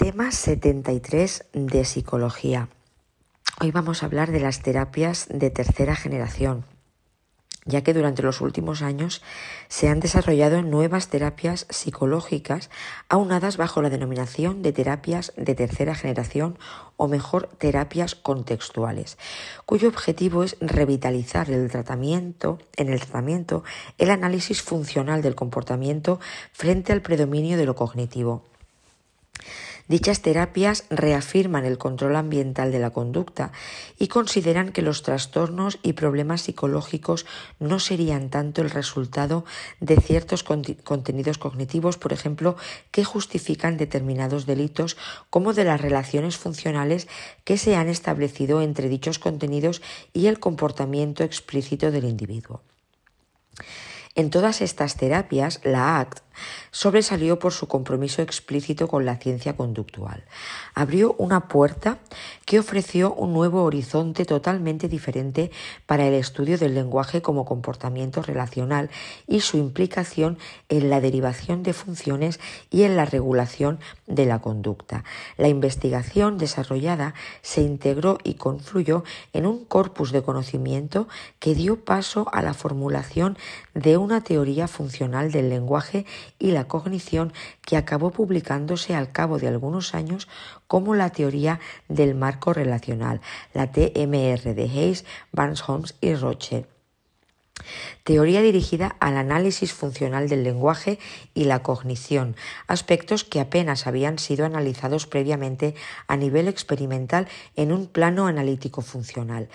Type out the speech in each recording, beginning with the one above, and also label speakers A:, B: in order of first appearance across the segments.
A: Tema 73 de psicología. Hoy vamos a hablar de las terapias de tercera generación, ya que durante los últimos años se han desarrollado nuevas terapias psicológicas aunadas bajo la denominación de terapias de tercera generación o mejor terapias contextuales, cuyo objetivo es revitalizar el tratamiento, en el tratamiento el análisis funcional del comportamiento frente al predominio de lo cognitivo Dichas terapias reafirman el control ambiental de la conducta y consideran que los trastornos y problemas psicológicos no serían tanto el resultado de ciertos contenidos cognitivos, por ejemplo, que justifican determinados delitos, como de las relaciones funcionales que se han establecido entre dichos contenidos y el comportamiento explícito del individuo. En todas estas terapias, la ACT sobresalió por su compromiso explícito con la ciencia conductual. Abrió una puerta que ofreció un nuevo horizonte totalmente diferente para el estudio del lenguaje como comportamiento relacional y su implicación en la derivación de funciones y en la regulación de la conducta. La investigación desarrollada se integró y confluyó en un corpus de conocimiento que dio paso a la formulación de una teoría funcional del lenguaje y la cognición que acabó publicándose al cabo de algunos años como la teoría del marco relacional, la TMR de Hayes, Barnes Holmes y Roche. Teoría dirigida al análisis funcional del lenguaje y la cognición, aspectos que apenas habían sido analizados previamente a nivel experimental en un plano analítico funcional.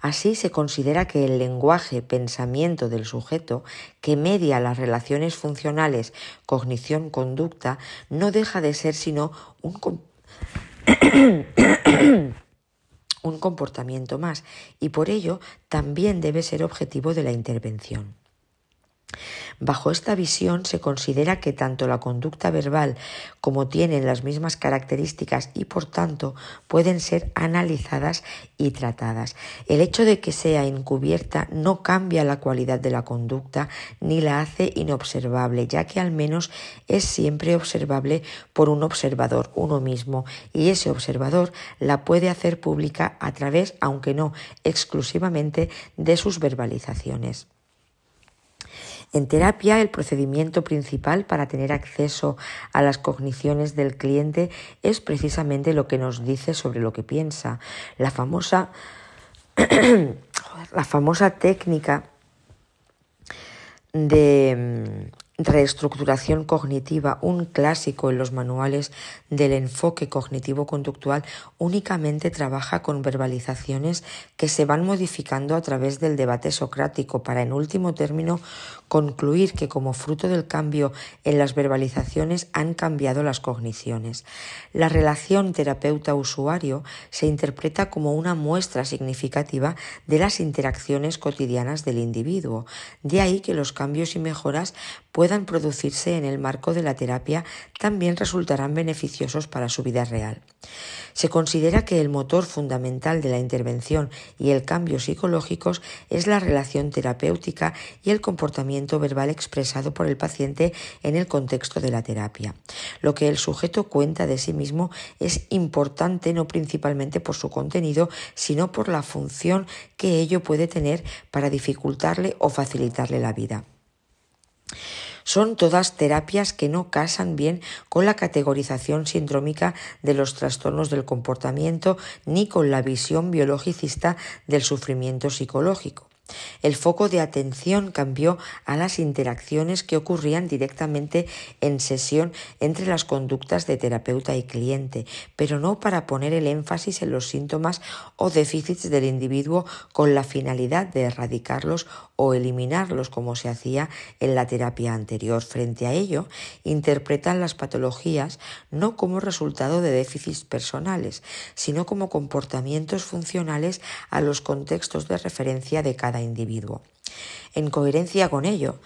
A: Así se considera que el lenguaje pensamiento del sujeto, que media las relaciones funcionales cognición-conducta, no deja de ser sino un un comportamiento más y por ello también debe ser objetivo de la intervención. Bajo esta visión se considera que tanto la conducta verbal como tienen las mismas características y por tanto pueden ser analizadas y tratadas. El hecho de que sea encubierta no cambia la cualidad de la conducta ni la hace inobservable, ya que al menos es siempre observable por un observador, uno mismo, y ese observador la puede hacer pública a través, aunque no exclusivamente, de sus verbalizaciones. En terapia, el procedimiento principal para tener acceso a las cogniciones del cliente es precisamente lo que nos dice sobre lo que piensa. La famosa, la famosa técnica de reestructuración cognitiva, un clásico en los manuales del enfoque cognitivo-conductual, únicamente trabaja con verbalizaciones que se van modificando a través del debate socrático para, en último término, concluir que como fruto del cambio en las verbalizaciones han cambiado las cogniciones. La relación terapeuta-usuario se interpreta como una muestra significativa de las interacciones cotidianas del individuo. De ahí que los cambios y mejoras puedan producirse en el marco de la terapia también resultarán beneficiosos para su vida real. Se considera que el motor fundamental de la intervención y el cambio psicológicos es la relación terapéutica y el comportamiento verbal expresado por el paciente en el contexto de la terapia. Lo que el sujeto cuenta de sí mismo es importante no principalmente por su contenido, sino por la función que ello puede tener para dificultarle o facilitarle la vida. Son todas terapias que no casan bien con la categorización sindrómica de los trastornos del comportamiento ni con la visión biologicista del sufrimiento psicológico. El foco de atención cambió a las interacciones que ocurrían directamente en sesión entre las conductas de terapeuta y cliente, pero no para poner el énfasis en los síntomas o déficits del individuo con la finalidad de erradicarlos o eliminarlos como se hacía en la terapia anterior. Frente a ello, interpretan las patologías no como resultado de déficits personales, sino como comportamientos funcionales a los contextos de referencia de cada individuo. En coherencia con ello,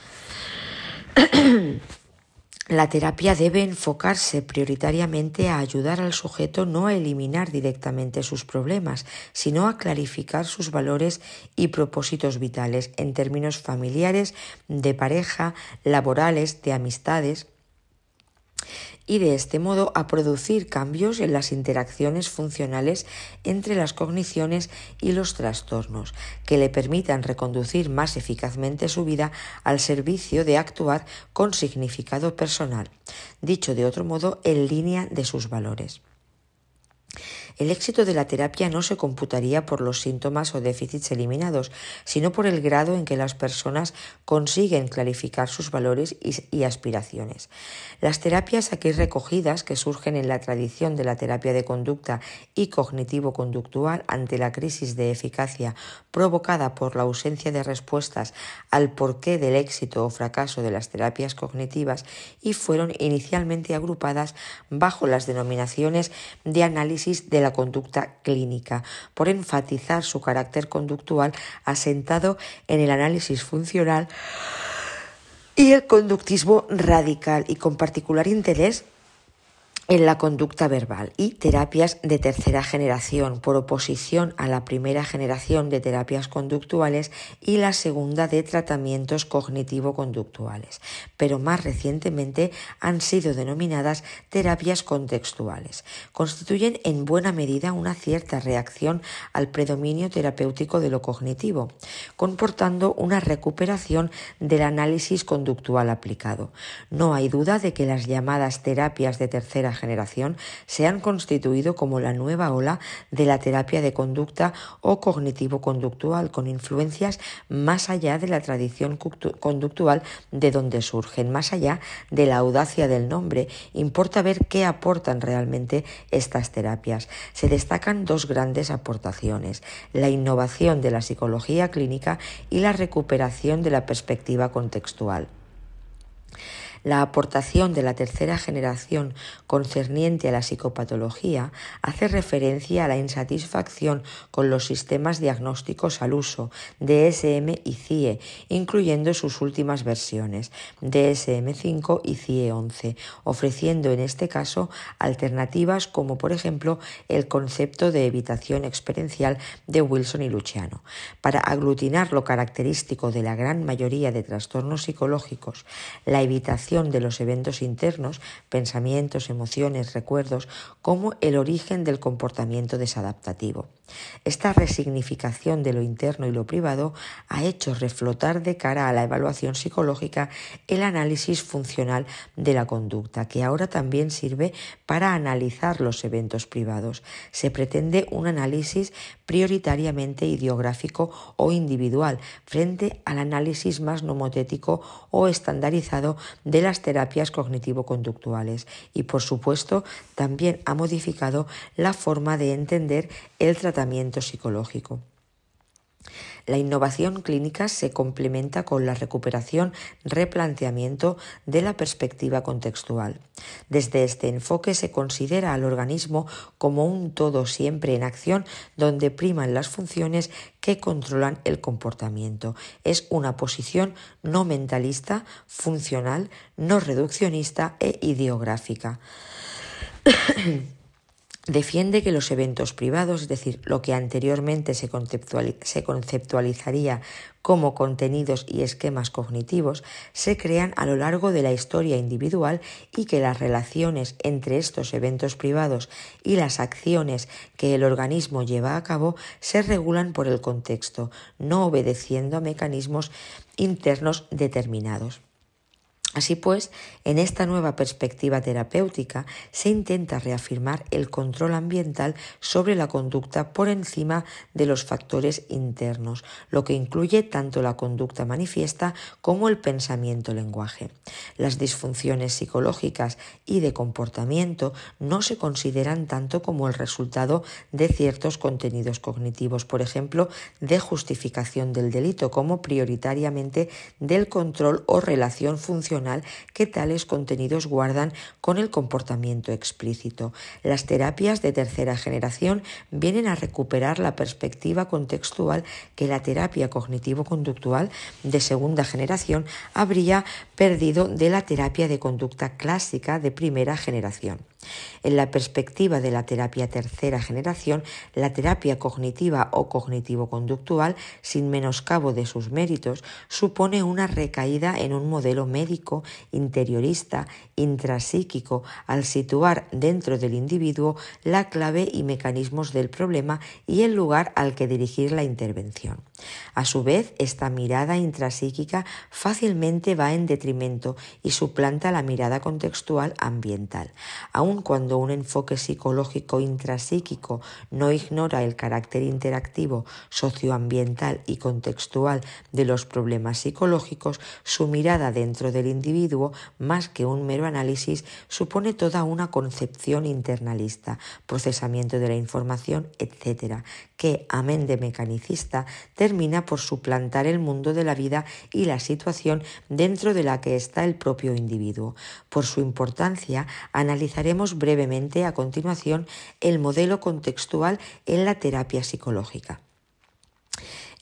A: la terapia debe enfocarse prioritariamente a ayudar al sujeto no a eliminar directamente sus problemas, sino a clarificar sus valores y propósitos vitales en términos familiares, de pareja, laborales, de amistades, y de este modo a producir cambios en las interacciones funcionales entre las cogniciones y los trastornos, que le permitan reconducir más eficazmente su vida al servicio de actuar con significado personal, dicho de otro modo, en línea de sus valores. El éxito de la terapia no se computaría por los síntomas o déficits eliminados, sino por el grado en que las personas consiguen clarificar sus valores y, aspiraciones. Las terapias aquí recogidas, que surgen en la tradición de la terapia de conducta y cognitivo-conductual ante la crisis de eficacia provocada por la ausencia de respuestas al porqué del éxito o fracaso de las terapias cognitivas y fueron inicialmente agrupadas bajo las denominaciones de análisis de la conducta clínica, por enfatizar su carácter conductual asentado en el análisis funcional y el conductismo radical y con particular interés en la conducta verbal y terapias de tercera generación por oposición a la primera generación de terapias conductuales y la segunda de tratamientos cognitivo-conductuales, pero más recientemente han sido denominadas terapias contextuales. Constituyen en buena medida una cierta reacción al predominio terapéutico de lo cognitivo, comportando una recuperación del análisis conductual aplicado. No hay duda de que las llamadas terapias de tercera generación se han constituido como la nueva ola de la terapia de conducta o cognitivo-conductual, con influencias más allá de la tradición conductual de donde surgen, más allá de la audacia del nombre. Importa ver qué aportan realmente estas terapias. Se destacan dos grandes aportaciones, la innovación de la psicología clínica y la recuperación de la perspectiva contextual. La aportación de la tercera generación concerniente a la psicopatología hace referencia a la insatisfacción con los sistemas diagnósticos al uso, DSM y CIE, incluyendo sus últimas versiones, DSM-5 y CIE-11, ofreciendo en este caso alternativas como por ejemplo el concepto de evitación experiencial de Wilson y Luciano. Para aglutinar lo característico de la gran mayoría de trastornos psicológicos, la evitación de los eventos internos, pensamientos, emociones, recuerdos, como el origen del comportamiento desadaptativo. Esta resignificación de lo interno y lo privado ha hecho reflotar de cara a la evaluación psicológica el análisis funcional de la conducta, que ahora también sirve para analizar los eventos privados. Se pretende un análisis prioritariamente ideográfico o individual frente al análisis más nomotético o estandarizado de las terapias cognitivo-conductuales y, por supuesto, también ha modificado la forma de entender el tratamiento psicológico. La innovación clínica se complementa con la recuperación, replanteamiento de la perspectiva contextual. Desde este enfoque se considera al organismo como un todo siempre en acción donde priman las funciones que controlan el comportamiento. Es una posición no mentalista, funcional, no reduccionista e ideográfica. Defiende que los eventos privados, es decir, lo que anteriormente se, conceptualizaría como contenidos y esquemas cognitivos, se crean a lo largo de la historia individual y que las relaciones entre estos eventos privados y las acciones que el organismo lleva a cabo se regulan por el contexto, no obedeciendo a mecanismos internos determinados. Así pues, en esta nueva perspectiva terapéutica se intenta reafirmar el control ambiental sobre la conducta por encima de los factores internos, lo que incluye tanto la conducta manifiesta como el pensamiento-lenguaje. Las disfunciones psicológicas y de comportamiento no se consideran tanto como el resultado de ciertos contenidos cognitivos, por ejemplo, de justificación del delito, como prioritariamente del control o relación funcional que tales contenidos guardan con el comportamiento explícito. Las terapias de tercera generación vienen a recuperar la perspectiva contextual que la terapia cognitivo-conductual de segunda generación habría perdido de la terapia de conducta clásica de primera generación. En la perspectiva de la terapia tercera generación, la terapia cognitiva o cognitivo-conductual, sin menoscabo de sus méritos, supone una recaída en un modelo médico, interiorista, intrapsíquico, al situar dentro del individuo la clave y mecanismos del problema y el lugar al que dirigir la intervención. A su vez, esta mirada intrapsíquica fácilmente va en detrimento y suplanta la mirada contextual ambiental. Aun cuando un enfoque psicológico intrapsíquico no ignora el carácter interactivo, socioambiental y contextual de los problemas psicológicos, su mirada dentro del individuo, más que un mero análisis, supone toda una concepción internalista, procesamiento de la información, etc., que, amén de mecanicista, termina por suplantar el mundo de la vida y la situación dentro de la que está el propio individuo. Por su importancia, analizaremos brevemente a continuación el modelo contextual en la terapia psicológica.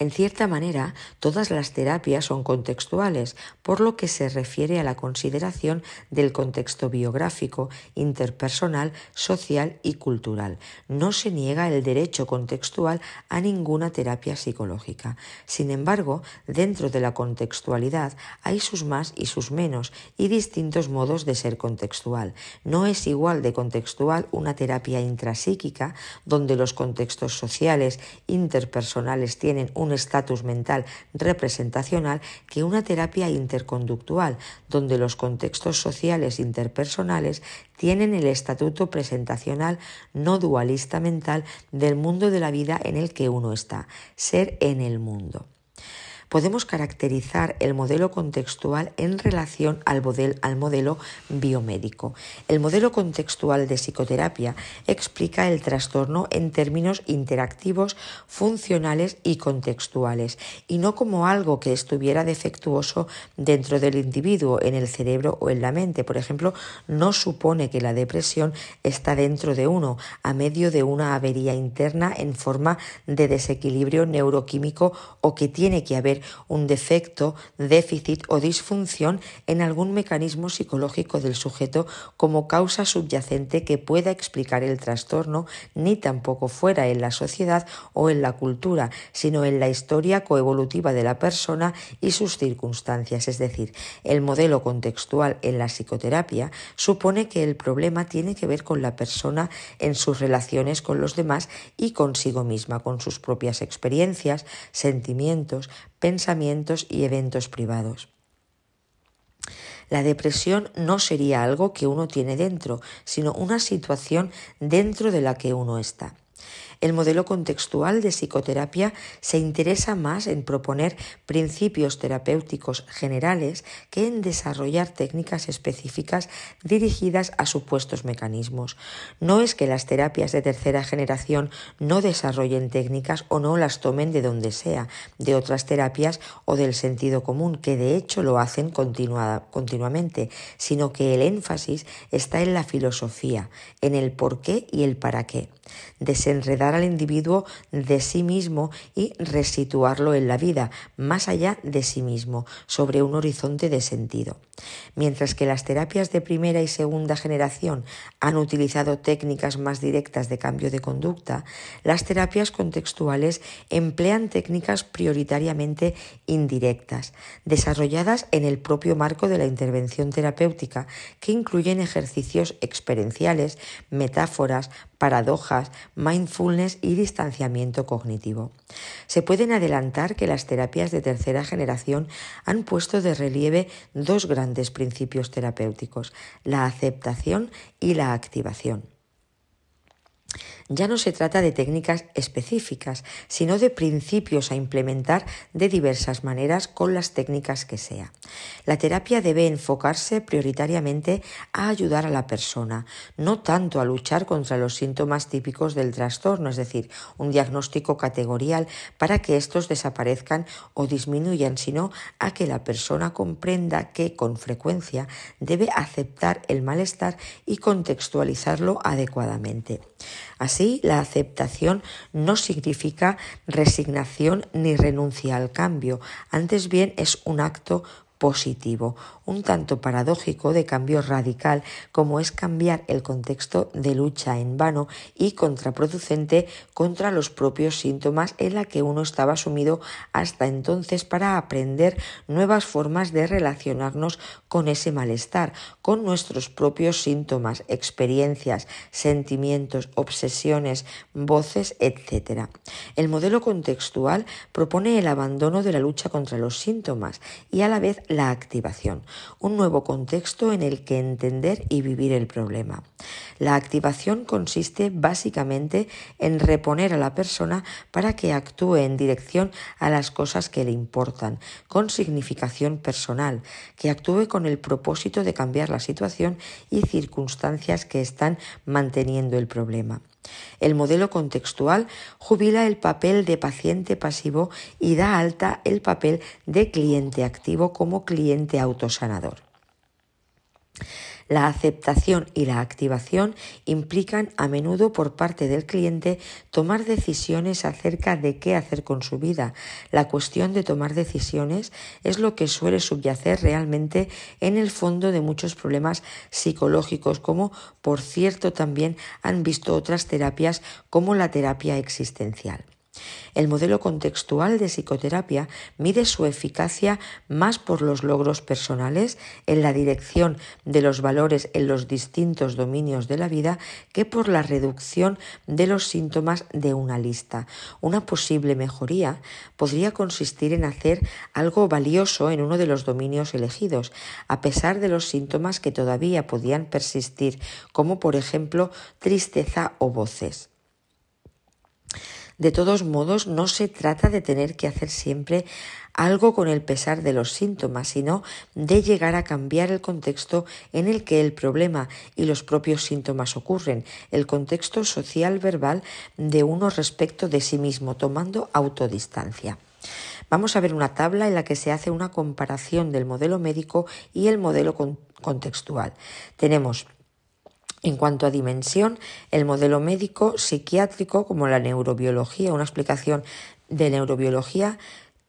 A: En cierta manera, todas las terapias son contextuales, por lo que se refiere a la consideración del contexto biográfico, interpersonal, social y cultural. No se niega el derecho contextual a ninguna terapia psicológica. Sin embargo, dentro de la contextualidad hay sus más y sus menos y distintos modos de ser contextual. No es igual de contextual una terapia intrapsíquica, donde los contextos sociales, interpersonales tienen un estatus mental representacional que una terapia interconductual, donde los contextos sociales interpersonales tienen el estatuto presentacional no dualista mental del mundo de la vida en el que uno está, ser en el mundo podemos caracterizar el modelo contextual en relación al, modelo, biomédico. El modelo contextual de psicoterapia explica el trastorno en términos interactivos, funcionales y contextuales, y no como algo que estuviera defectuoso dentro del individuo, en el cerebro o en la mente. Por ejemplo, no supone que la depresión está dentro de uno, a medio de una avería interna en forma de desequilibrio neuroquímico o que tiene que haber un defecto, déficit o disfunción en algún mecanismo psicológico del sujeto como causa subyacente que pueda explicar el trastorno, ni tampoco fuera en la sociedad o en la cultura, sino en la historia coevolutiva de la persona y sus circunstancias. Es decir, el modelo contextual en la psicoterapia supone que el problema tiene que ver con la persona en sus relaciones con los demás y consigo misma, con sus propias experiencias, sentimientos, pensamientos y eventos privados. La depresión no sería algo que uno tiene dentro, sino una situación dentro de la que uno está. El modelo contextual de psicoterapia se interesa más en proponer principios terapéuticos generales que en desarrollar técnicas específicas dirigidas a supuestos mecanismos. No es que las terapias de tercera generación no desarrollen técnicas o no las tomen de donde sea, de otras terapias o del sentido común, que de hecho lo hacen continuamente, sino que el énfasis está en la filosofía, en el por qué y el para qué. Desenredar al individuo de sí mismo y resituarlo en la vida, más allá de sí mismo, sobre un horizonte de sentido. Mientras que las terapias de primera y segunda generación han utilizado técnicas más directas de cambio de conducta, las terapias contextuales emplean técnicas prioritariamente indirectas, desarrolladas en el propio marco de la intervención terapéutica, que incluyen ejercicios experienciales, metáforas, paradojas, mindfulness y distanciamiento cognitivo. Se pueden adelantar que las terapias de tercera generación han puesto de relieve dos grandes principios terapéuticos, la aceptación y la activación. Ya no se trata de técnicas específicas, sino de principios a implementar de diversas maneras con las técnicas que sea. La terapia debe enfocarse prioritariamente a ayudar a la persona, no tanto a luchar contra los síntomas típicos del trastorno, es decir, un diagnóstico categorial para que estos desaparezcan o disminuyan, sino a que la persona comprenda que con frecuencia debe aceptar el malestar y contextualizarlo adecuadamente. Así, la aceptación no significa resignación ni renuncia al cambio, antes bien es un acto positivo, un tanto paradójico de cambio radical como es cambiar el contexto de lucha en vano y contraproducente contra los propios síntomas en la que uno estaba sumido hasta entonces para aprender nuevas formas de relacionarnos con ese malestar, con nuestros propios síntomas, experiencias, sentimientos, obsesiones, voces, etc. El modelo contextual propone el abandono de la lucha contra los síntomas y a la vez la activación, un nuevo contexto en el que entender y vivir el problema. La activación consiste básicamente en reponer a la persona para que actúe en dirección a las cosas que le importan, con significación personal, que actúe con el propósito de cambiar la situación y circunstancias que están manteniendo el problema. El modelo contextual jubila el papel de paciente pasivo y da alta el papel de cliente activo como cliente autosanador. La aceptación y la activación implican a menudo por parte del cliente tomar decisiones acerca de qué hacer con su vida. La cuestión de tomar decisiones es lo que suele subyacer realmente en el fondo de muchos problemas psicológicos, como por cierto también han visto otras terapias como la terapia existencial. El modelo contextual de psicoterapia mide su eficacia más por los logros personales en la dirección de los valores en los distintos dominios de la vida que por la reducción de los síntomas de una lista. Una posible mejoría podría consistir en hacer algo valioso en uno de los dominios elegidos, a pesar de los síntomas que todavía podían persistir, como por ejemplo tristeza o voces. De todos modos, no se trata de tener que hacer siempre algo con el pesar de los síntomas, sino de llegar a cambiar el contexto en el que el problema y los propios síntomas ocurren, el contexto social verbal de uno respecto de sí mismo, tomando autodistancia. Vamos a ver una tabla en la que se hace una comparación del modelo médico y el modelo contextual. Tenemos en cuanto a dimensión, el modelo médico psiquiátrico, como la neurobiología, una explicación de neurobiología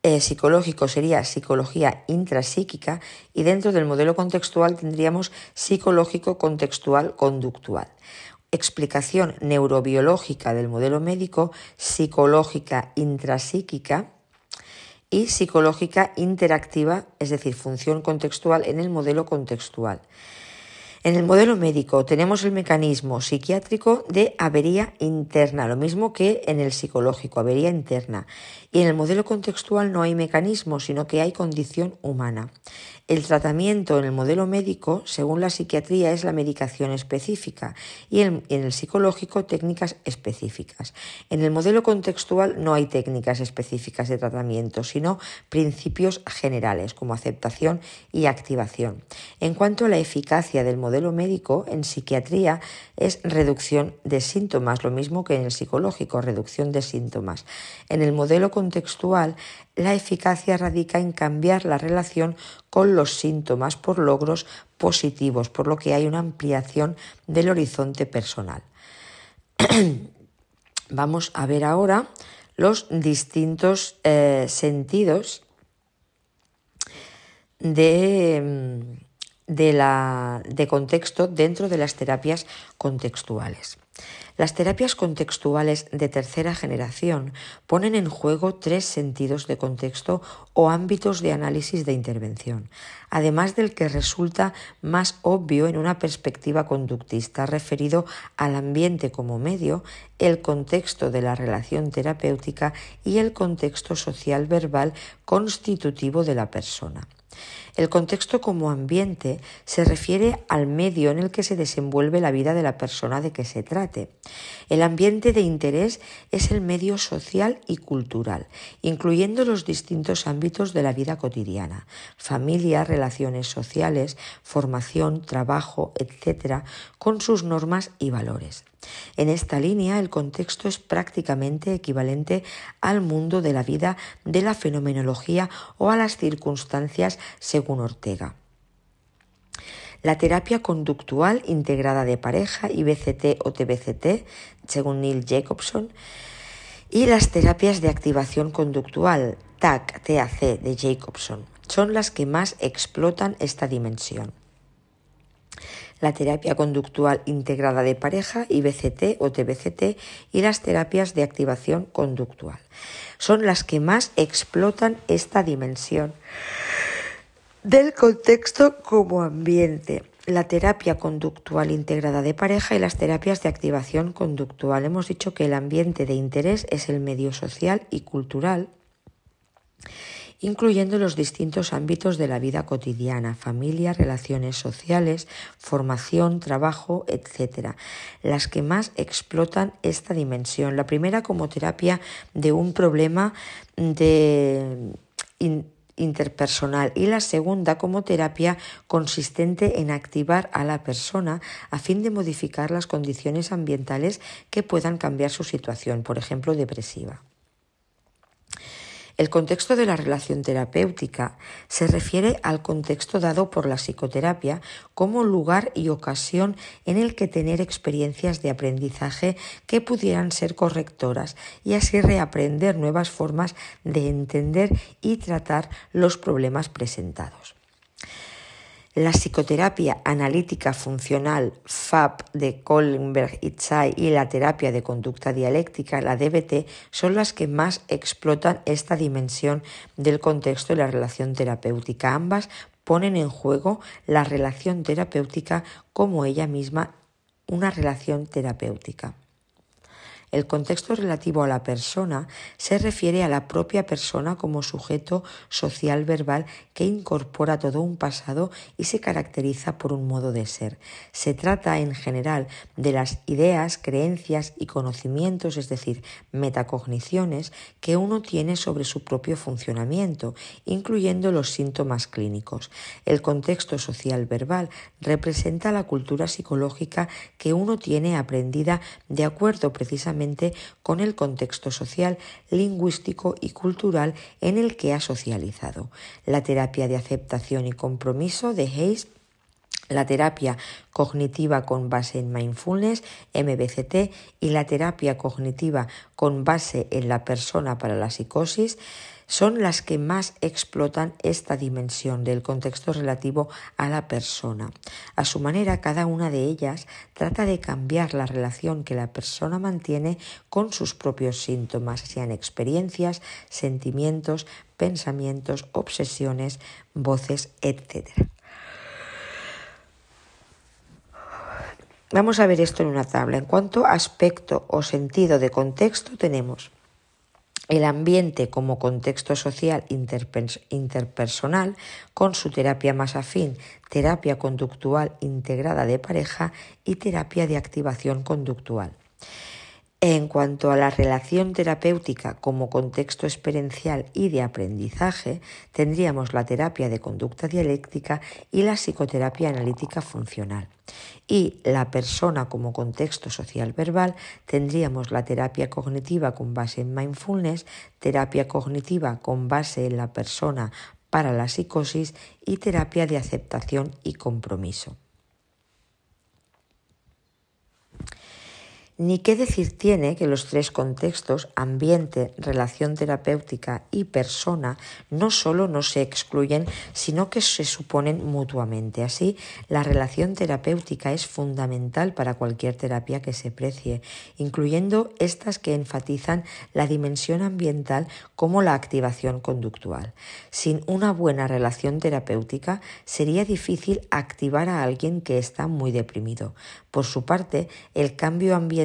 A: eh, psicológico sería psicología intrapsíquica y dentro del modelo contextual tendríamos psicológico contextual conductual. Explicación neurobiológica del modelo médico, psicológica intrapsíquica y psicológica interactiva, es decir, función contextual en el modelo contextual. En el modelo médico tenemos el mecanismo psiquiátrico de avería interna, lo mismo que en el psicológico, avería interna. Y en el modelo contextual no hay mecanismo, sino que hay condición humana. El tratamiento en el modelo médico, según la psiquiatría, es la medicación específica y en, el psicológico técnicas específicas. En el modelo contextual no hay técnicas específicas de tratamiento, sino principios generales como aceptación y activación. En cuanto a la eficacia del modelo médico, en psiquiatría es reducción de síntomas, lo mismo que en el psicológico, reducción de síntomas. En el modelo contextual la eficacia radica en cambiar la relación con los síntomas por logros positivos, por lo que hay una ampliación del horizonte personal. Vamos a ver ahora los distintos eh, sentidos de, de, la, de contexto dentro de las terapias contextuales. Las terapias contextuales de tercera generación ponen en juego tres sentidos de contexto o ámbitos de análisis de intervención, además del que resulta más obvio en una perspectiva conductista referido al ambiente como medio, el contexto de la relación terapéutica y el contexto social verbal constitutivo de la persona. El contexto como ambiente se refiere al medio en el que se desenvuelve la vida de la persona de que se trate. El ambiente de interés es el medio social y cultural, incluyendo los distintos ámbitos de la vida cotidiana, familia, relaciones sociales, formación, trabajo, etc., con sus normas y valores. En esta línea, el contexto es prácticamente equivalente al mundo de la vida de la fenomenología o a las circunstancias según Ortega. La terapia conductual integrada de pareja, IBCT o TBCT, según Neil Jacobson, y las terapias de activación conductual, TAC, TAC de Jacobson. son las que más explotan esta dimensión la terapia conductual integrada de pareja, IBCT o TBCT, y las terapias de activación conductual. Son las que más explotan esta dimensión del contexto como ambiente. La terapia conductual integrada de pareja y las terapias de activación conductual. Hemos dicho que el ambiente de interés es el medio social y cultural incluyendo los distintos ámbitos de la vida cotidiana, familia, relaciones sociales, formación, trabajo, etc. Las que más explotan esta dimensión. La primera como terapia de un problema de interpersonal y la segunda como terapia consistente en activar a la persona a fin de modificar las condiciones ambientales que puedan cambiar su situación, por ejemplo, depresiva. El contexto de la relación terapéutica se refiere al contexto dado por la psicoterapia como lugar y ocasión en el que tener experiencias de aprendizaje que pudieran ser correctoras y así reaprender nuevas formas de entender y tratar los problemas presentados. La psicoterapia analítica funcional FAP de Kohlenberg y Tsai y la terapia de conducta dialéctica, la DBT, son las que más explotan esta dimensión del contexto de la relación terapéutica. Ambas ponen en juego la relación terapéutica como ella misma una relación terapéutica. El contexto relativo a la persona se refiere a la propia persona como sujeto social verbal que incorpora todo un pasado y se caracteriza por un modo de ser. Se trata en general de las ideas, creencias y conocimientos, es decir, metacogniciones, que uno tiene sobre su propio funcionamiento, incluyendo los síntomas clínicos. El contexto social verbal representa la cultura psicológica que uno tiene aprendida de acuerdo precisamente con el contexto social, lingüístico y cultural en el que ha socializado. La terapia de aceptación y compromiso de Hayes la terapia cognitiva con base en mindfulness, MBCT, y la terapia cognitiva con base en la persona para la psicosis, son las que más explotan esta dimensión del contexto relativo a la persona. A su manera, cada una de ellas trata de cambiar la relación que la persona mantiene con sus propios síntomas, sean experiencias, sentimientos, pensamientos, obsesiones, voces, etc. Vamos a ver esto en una tabla. En cuanto a aspecto o sentido de contexto tenemos el ambiente como contexto social interpersonal con su terapia más afín, terapia conductual integrada de pareja y terapia de activación conductual. En cuanto a la relación terapéutica como contexto experiencial y de aprendizaje, tendríamos la terapia de conducta dialéctica y la psicoterapia analítica funcional. Y la persona como contexto social verbal, tendríamos la terapia cognitiva con base en mindfulness, terapia cognitiva con base en la persona para la psicosis y terapia de aceptación y compromiso. Ni qué decir tiene que los tres contextos, ambiente, relación terapéutica y persona, no solo no se excluyen, sino que se suponen mutuamente. Así, la relación terapéutica es fundamental para cualquier terapia que se precie, incluyendo estas que enfatizan la dimensión ambiental como la activación conductual. Sin una buena relación terapéutica, sería difícil activar a alguien que está muy deprimido. Por su parte, el cambio ambiental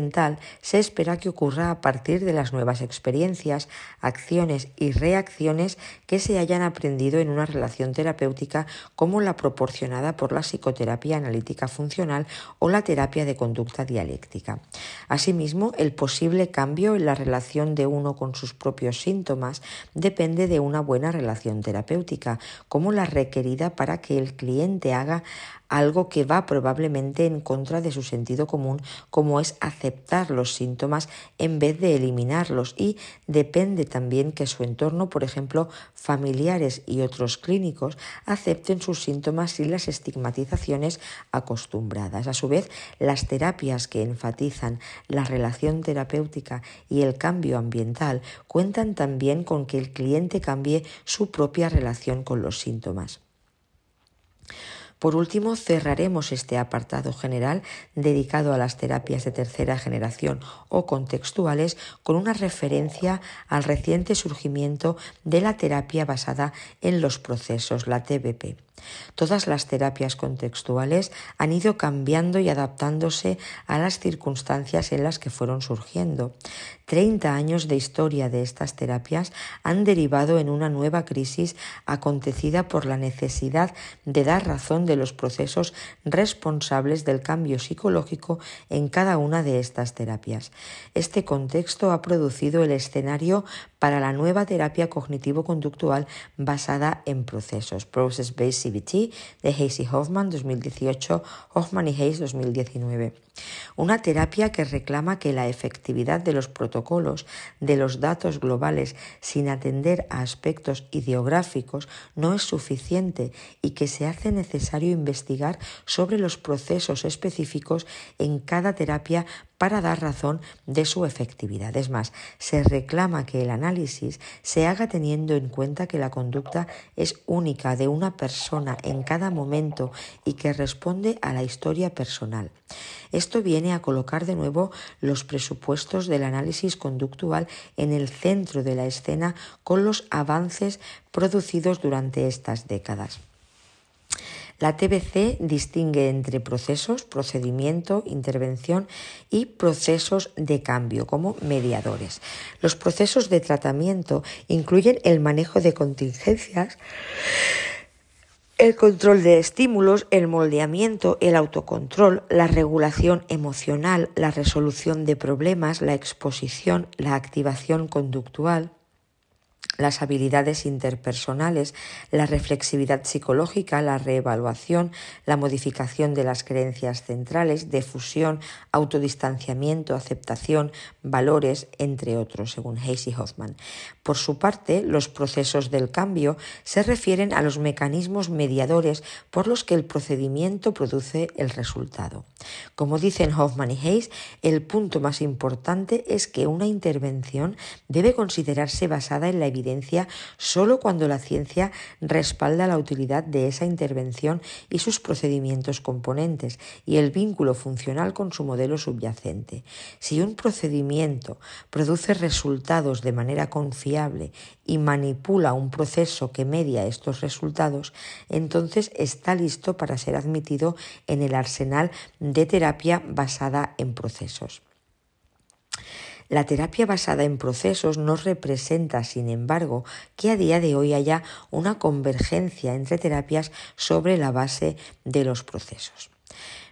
A: se espera que ocurra a partir de las nuevas experiencias, acciones y reacciones que se hayan aprendido en una relación terapéutica como la proporcionada por la psicoterapia analítica funcional o la terapia de conducta dialéctica. Asimismo, el posible cambio en la relación de uno con sus propios síntomas depende de una buena relación terapéutica, como la requerida para que el cliente haga algo que va probablemente en contra de su sentido común, como es aceptar los síntomas en vez de eliminarlos y depende también que su entorno, por ejemplo, familiares y otros clínicos, acepten sus síntomas y las estigmatizaciones acostumbradas. A su vez, las terapias que enfatizan la relación terapéutica y el cambio ambiental cuentan también con que el cliente cambie su propia relación con los síntomas. Por último, cerraremos este apartado general dedicado a las terapias de tercera generación o contextuales con una referencia al reciente surgimiento de la terapia basada en los procesos, la TBP. Todas las terapias contextuales han ido cambiando y adaptándose a las circunstancias en las que fueron surgiendo. Treinta años de historia de estas terapias han derivado en una nueva crisis acontecida por la necesidad de dar razón de los procesos responsables del cambio psicológico en cada una de estas terapias. Este contexto ha producido el escenario para la nueva terapia cognitivo-conductual basada en procesos, Process-Based CBT de Hayes y Hoffman 2018, Hoffman y Hayes 2019. Una terapia que reclama que la efectividad de los protocolos de los datos globales sin atender a aspectos ideográficos no es suficiente y que se hace necesario investigar sobre los procesos específicos en cada terapia para dar razón de su efectividad. Es más, se reclama que el análisis se haga teniendo en cuenta que la conducta es única de una persona en cada momento y que responde a la historia personal. Esto viene a colocar de nuevo los presupuestos del análisis conductual en el centro de la escena con los avances producidos durante estas décadas. La TBC distingue entre procesos, procedimiento, intervención y procesos de cambio como mediadores. Los procesos de tratamiento incluyen el manejo de contingencias, el control de estímulos, el moldeamiento, el autocontrol, la regulación emocional, la resolución de problemas, la exposición, la activación conductual, las habilidades interpersonales, la reflexividad psicológica, la reevaluación, la modificación de las creencias centrales, difusión, autodistanciamiento, aceptación, valores, entre otros, según Hayes y Hoffman. Por su parte, los procesos del cambio se refieren a los mecanismos mediadores por los que el procedimiento produce el resultado. Como dicen Hoffman y Hayes, el punto más importante es que una intervención debe considerarse basada en la evidencia solo cuando la ciencia respalda la utilidad de esa intervención y sus procedimientos componentes y el vínculo funcional con su modelo subyacente. Si un procedimiento produce resultados de manera confiable y manipula un proceso que media estos resultados, entonces está listo para ser admitido en el arsenal de terapia basada en procesos. La terapia basada en procesos no representa, sin embargo, que a día de hoy haya una convergencia entre terapias sobre la base de los procesos.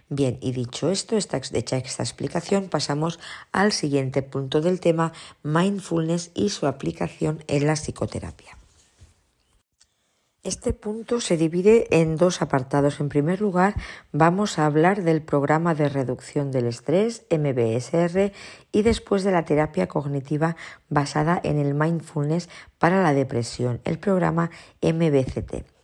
A: Bien, y dicho esto, esta, hecha esta explicación, pasamos al siguiente punto del tema, mindfulness y su aplicación en la psicoterapia. Este punto se divide en dos apartados. En primer lugar, vamos a hablar del programa de reducción del estrés, MBSR, y después de la terapia cognitiva basada en el mindfulness para la depresión, el programa MBCT.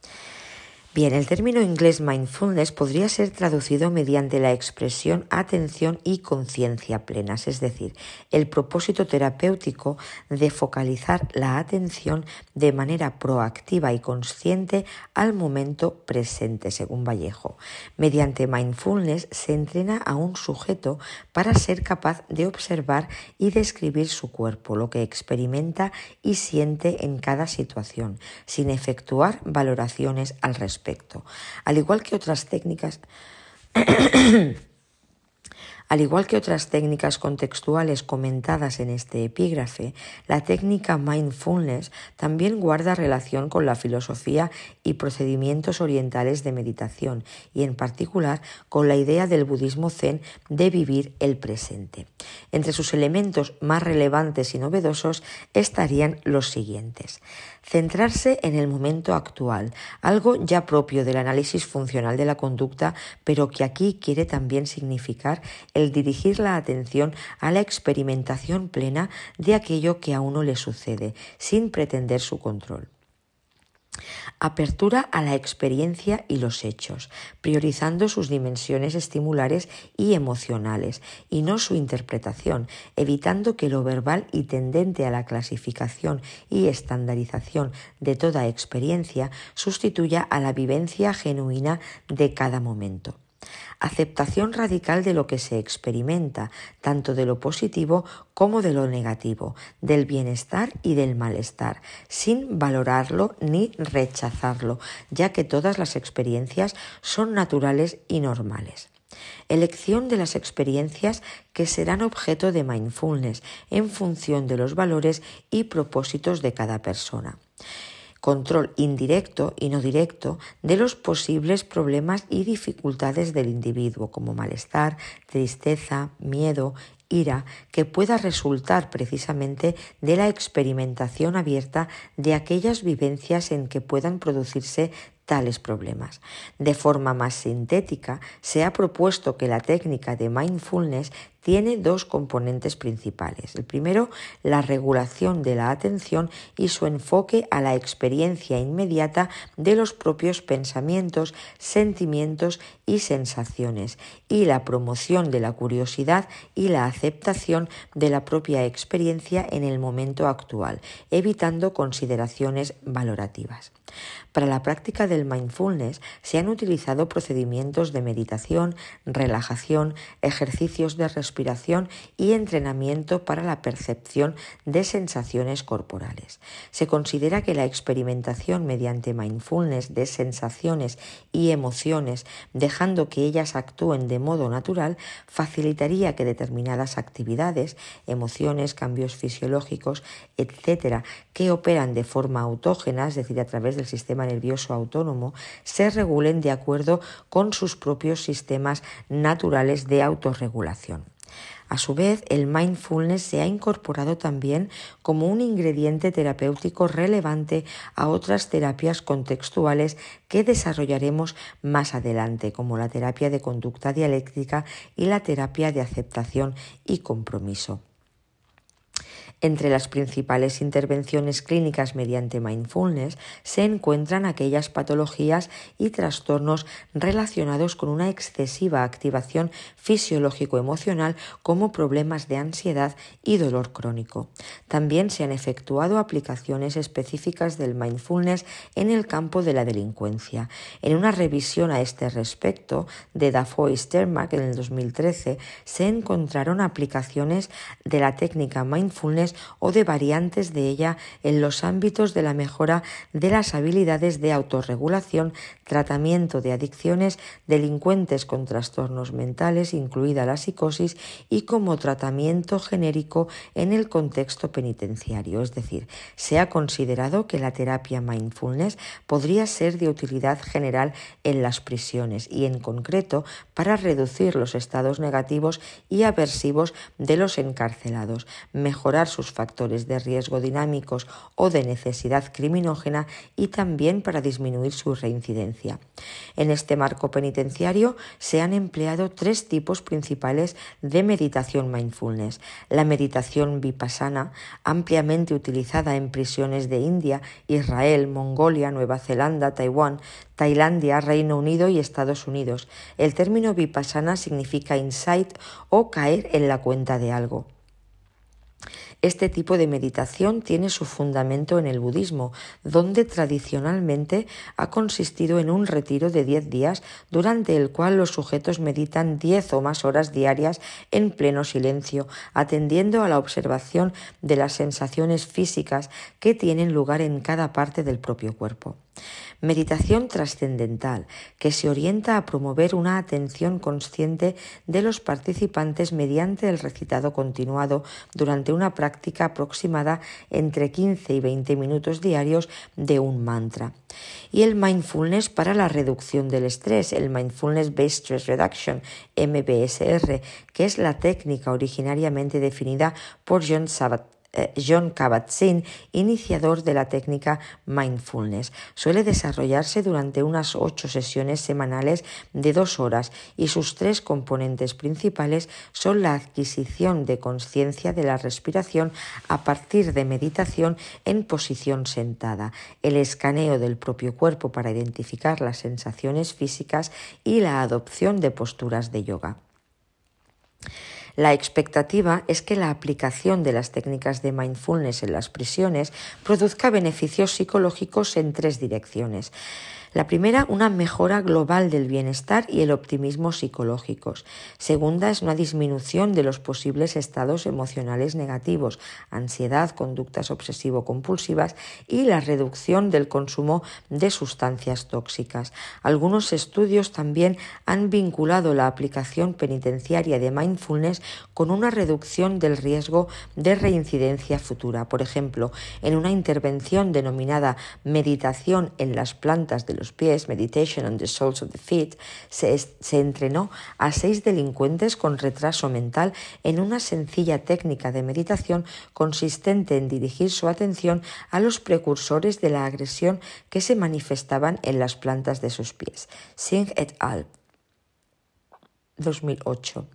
A: Bien, el término inglés mindfulness podría ser traducido mediante la expresión atención y conciencia plenas, es decir, el propósito terapéutico de focalizar la atención de manera proactiva y consciente al momento presente, según Vallejo. Mediante mindfulness se entrena a un sujeto para ser capaz de observar y describir su cuerpo, lo que experimenta y siente en cada situación, sin efectuar valoraciones al respecto. Al igual que otras técnicas Al igual que otras técnicas contextuales comentadas en este epígrafe, la técnica mindfulness también guarda relación con la filosofía y procedimientos orientales de meditación y en particular con la idea del budismo zen de vivir el presente. Entre sus elementos más relevantes y novedosos estarían los siguientes. Centrarse en el momento actual, algo ya propio del análisis funcional de la conducta, pero que aquí quiere también significar el dirigir la atención a la experimentación plena de aquello que a uno le sucede, sin pretender su control. Apertura a la experiencia y los hechos, priorizando sus dimensiones estimulares y emocionales, y no su interpretación, evitando que lo verbal y tendente a la clasificación y estandarización de toda experiencia sustituya a la vivencia genuina de cada momento aceptación radical de lo que se experimenta, tanto de lo positivo como de lo negativo, del bienestar y del malestar, sin valorarlo ni rechazarlo, ya que todas las experiencias son naturales y normales. Elección de las experiencias que serán objeto de mindfulness en función de los valores y propósitos de cada persona control indirecto y no directo de los posibles problemas y dificultades del individuo, como malestar, tristeza, miedo, ira, que pueda resultar precisamente de la experimentación abierta de aquellas vivencias en que puedan producirse tales problemas. De forma más sintética, se ha propuesto que la técnica de mindfulness tiene dos componentes principales. El primero, la regulación de la atención y su enfoque a la experiencia inmediata de los propios pensamientos, sentimientos y sensaciones, y la promoción de la curiosidad y la aceptación de la propia experiencia en el momento actual, evitando consideraciones valorativas. Para la práctica del mindfulness se han utilizado procedimientos de meditación, relajación, ejercicios de respiración y entrenamiento para la percepción de sensaciones corporales. Se considera que la experimentación mediante mindfulness de sensaciones y emociones, dejando que ellas actúen de modo natural, facilitaría que determinadas actividades, emociones, cambios fisiológicos, etcétera, que operan de forma autógena, es decir, a través del sistema nervioso autónomo, se regulen de acuerdo con sus propios sistemas naturales de autorregulación. A su vez, el mindfulness se ha incorporado también como un ingrediente terapéutico relevante a otras terapias contextuales que desarrollaremos más adelante, como la terapia de conducta dialéctica y la terapia de aceptación y compromiso. Entre las principales intervenciones clínicas mediante mindfulness se encuentran aquellas patologías y trastornos relacionados con una excesiva activación fisiológico-emocional como problemas de ansiedad y dolor crónico. También se han efectuado aplicaciones específicas del mindfulness en el campo de la delincuencia. En una revisión a este respecto de Dafoe y Stermack en el 2013 se encontraron aplicaciones de la técnica mindfulness o de variantes de ella en los ámbitos de la mejora de las habilidades de autorregulación, tratamiento de adicciones, delincuentes con trastornos mentales, incluida la psicosis, y como tratamiento genérico en el contexto penitenciario. Es decir, se ha considerado que la terapia mindfulness podría ser de utilidad general en las prisiones y en concreto para reducir los estados negativos y aversivos de los encarcelados, mejorar sus factores de riesgo dinámicos o de necesidad criminógena y también para disminuir su reincidencia. En este marco penitenciario se han empleado tres tipos principales de meditación mindfulness. La meditación vipassana, ampliamente utilizada en prisiones de India, Israel, Mongolia, Nueva Zelanda, Taiwán, Tailandia, Reino Unido y Estados Unidos. El término vipassana significa insight o caer en la cuenta de algo. Este tipo de meditación tiene su fundamento en el budismo, donde tradicionalmente ha consistido en un retiro de 10 días durante el cual los sujetos meditan 10 o más horas diarias en pleno silencio, atendiendo a la observación de las sensaciones físicas que tienen lugar en cada parte del propio cuerpo. Meditación trascendental, que se orienta a promover una atención consciente de los participantes mediante el recitado continuado durante una práctica aproximada entre 15 y 20 minutos diarios de un mantra. Y el mindfulness para la reducción del estrés, el Mindfulness Based Stress Reduction, MBSR, que es la técnica originariamente definida por John Sabat eh, John Kabat-Zinn, iniciador de la técnica mindfulness. Suele desarrollarse durante unas ocho sesiones semanales de dos horas y sus tres componentes principales son la adquisición de conciencia de la respiración a partir de meditación en posición sentada, el escaneo del propio cuerpo para identificar las sensaciones físicas y la adopción de posturas de yoga. La expectativa es que la aplicación de las técnicas de mindfulness en las prisiones produzca beneficios psicológicos en tres direcciones. La primera, una mejora global del bienestar y el optimismo psicológicos. Segunda, es una disminución de los posibles estados emocionales negativos, ansiedad, conductas obsesivo-compulsivas y la reducción del consumo de sustancias tóxicas. Algunos estudios también han vinculado la aplicación penitenciaria de mindfulness con una reducción del riesgo de reincidencia futura. Por ejemplo, en una intervención denominada meditación en las plantas de los pies, Meditation on the Soles of the Feet, se, se entrenó a seis delincuentes con retraso mental en una sencilla técnica de meditación consistente en dirigir su atención a los precursores de la agresión que se manifestaban en las plantas de sus pies. Singh et al. 2008.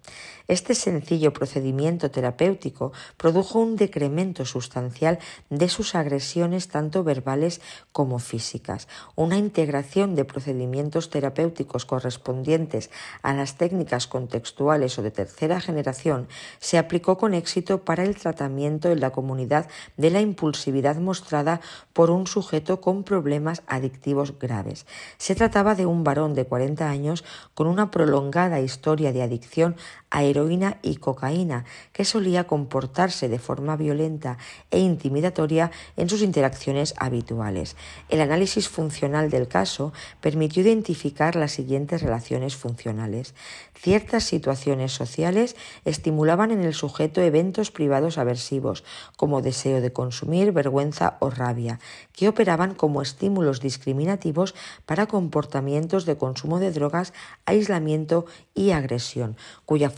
A: Este sencillo procedimiento terapéutico produjo un decremento sustancial de sus agresiones tanto verbales como físicas. Una integración de procedimientos terapéuticos correspondientes a las técnicas contextuales o de tercera generación se aplicó con éxito para el tratamiento en la comunidad de la impulsividad mostrada por un sujeto con problemas adictivos graves. Se trataba de un varón de 40 años con una prolongada historia de adicción a heroína y cocaína, que solía comportarse de forma violenta e intimidatoria en sus interacciones habituales. El análisis funcional del caso permitió identificar las siguientes relaciones funcionales. Ciertas situaciones sociales estimulaban en el sujeto eventos privados aversivos, como deseo de consumir, vergüenza o rabia, que operaban como estímulos discriminativos para comportamientos de consumo de drogas, aislamiento y agresión, cuya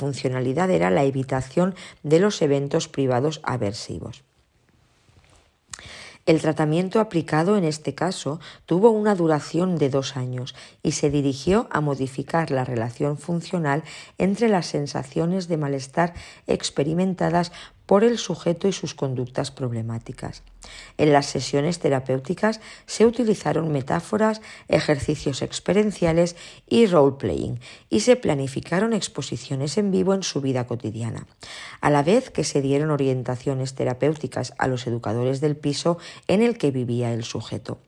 A: era la evitación de los eventos privados aversivos. El tratamiento aplicado en este caso tuvo una duración de dos años y se dirigió a modificar la relación funcional entre las sensaciones de malestar experimentadas por el sujeto y sus conductas problemáticas. En las sesiones terapéuticas se utilizaron metáforas, ejercicios experienciales y role-playing y se planificaron exposiciones en vivo en su vida cotidiana, a la vez que se dieron orientaciones terapéuticas a los educadores del piso en el que vivía el sujeto.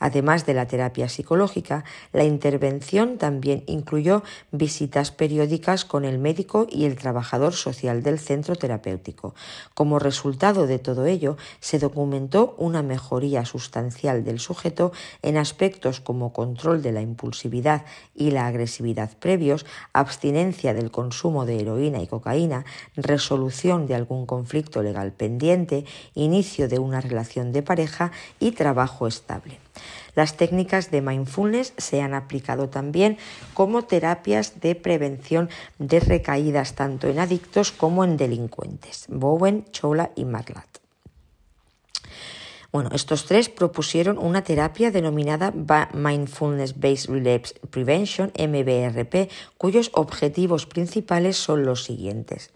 A: Además de la terapia psicológica, la intervención también incluyó visitas periódicas con el médico y el trabajador social del centro terapéutico, como resultado de todo ello, se documentó una mejoría sustancial del sujeto en aspectos como control de la impulsividad y la agresividad previos, abstinencia del consumo de heroína y cocaína, resolución de algún conflicto legal pendiente, inicio de una relación de pareja y trabajo estable. Las técnicas de mindfulness se han aplicado también como terapias de prevención de recaídas tanto en adictos como en delincuentes. Bowen, Chola y Marlat. Bueno, estos tres propusieron una terapia denominada Mindfulness Based Relapse Prevention, MBRP, cuyos objetivos principales son los siguientes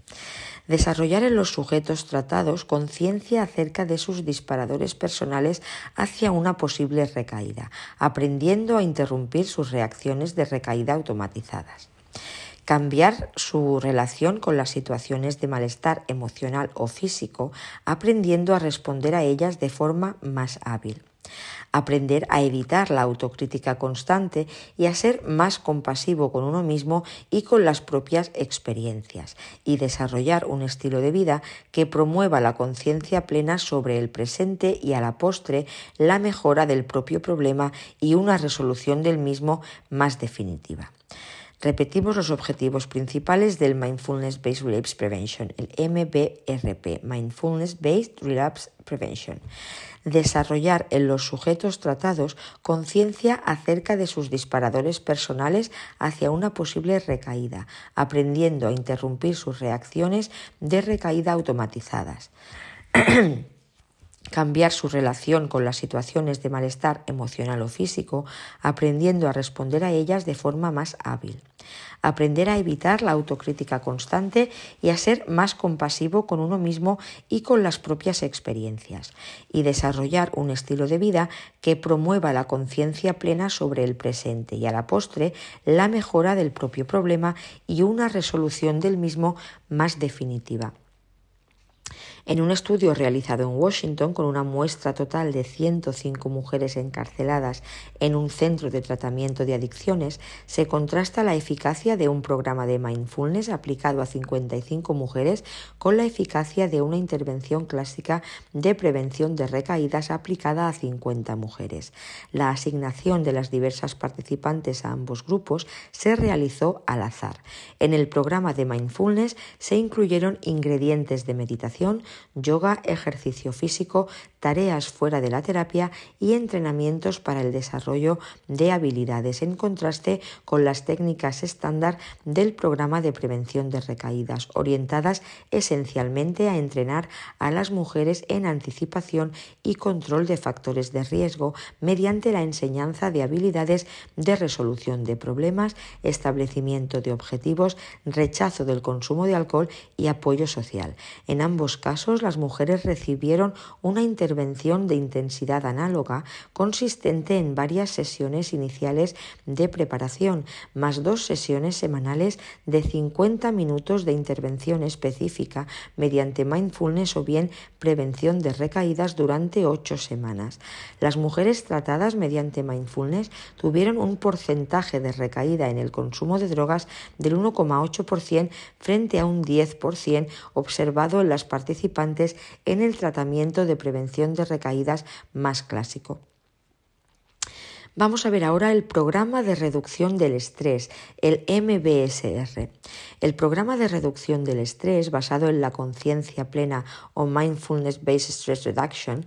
A: desarrollar en los sujetos tratados conciencia acerca de sus disparadores personales hacia una posible recaída, aprendiendo a interrumpir sus reacciones de recaída automatizadas. Cambiar su relación con las situaciones de malestar emocional o físico, aprendiendo a responder a ellas de forma más hábil aprender a evitar la autocrítica constante y a ser más compasivo con uno mismo y con las propias experiencias, y desarrollar un estilo de vida que promueva la conciencia plena sobre el presente y a la postre la mejora del propio problema y una resolución del mismo más definitiva. Repetimos los objetivos principales del Mindfulness Based Relapse Prevention, el MBRP, Mindfulness Based Relapse Prevention desarrollar en los sujetos tratados conciencia acerca de sus disparadores personales hacia una posible recaída, aprendiendo a interrumpir sus reacciones de recaída automatizadas. cambiar su relación con las situaciones de malestar emocional o físico, aprendiendo a responder a ellas de forma más hábil. Aprender a evitar la autocrítica constante y a ser más compasivo con uno mismo y con las propias experiencias. Y desarrollar un estilo de vida que promueva la conciencia plena sobre el presente y a la postre la mejora del propio problema y una resolución del mismo más definitiva. En un estudio realizado en Washington con una muestra total de 105 mujeres encarceladas en un centro de tratamiento de adicciones, se contrasta la eficacia de un programa de mindfulness aplicado a 55 mujeres con la eficacia de una intervención clásica de prevención de recaídas aplicada a 50 mujeres. La asignación de las diversas participantes a ambos grupos se realizó al azar. En el programa de mindfulness se incluyeron ingredientes de meditación, yoga, ejercicio físico, tareas fuera de la terapia y entrenamientos para el desarrollo de habilidades, en contraste con las técnicas estándar del programa de prevención de recaídas, orientadas esencialmente a entrenar a las mujeres en anticipación y control de factores de riesgo mediante la enseñanza de habilidades de resolución de problemas, establecimiento de objetivos, rechazo del consumo de alcohol y apoyo social. En ambos casos, las mujeres recibieron una intervención de intensidad análoga consistente en varias sesiones iniciales de preparación, más dos sesiones semanales de 50 minutos de intervención específica mediante mindfulness o bien prevención de recaídas durante ocho semanas. Las mujeres tratadas mediante mindfulness tuvieron un porcentaje de recaída en el consumo de drogas del 1,8% frente a un 10% observado en las participantes en el tratamiento de prevención de recaídas más clásico. Vamos a ver ahora el programa de reducción del estrés, el MBSR. El programa de reducción del estrés, basado en la conciencia plena o Mindfulness Based Stress Reduction,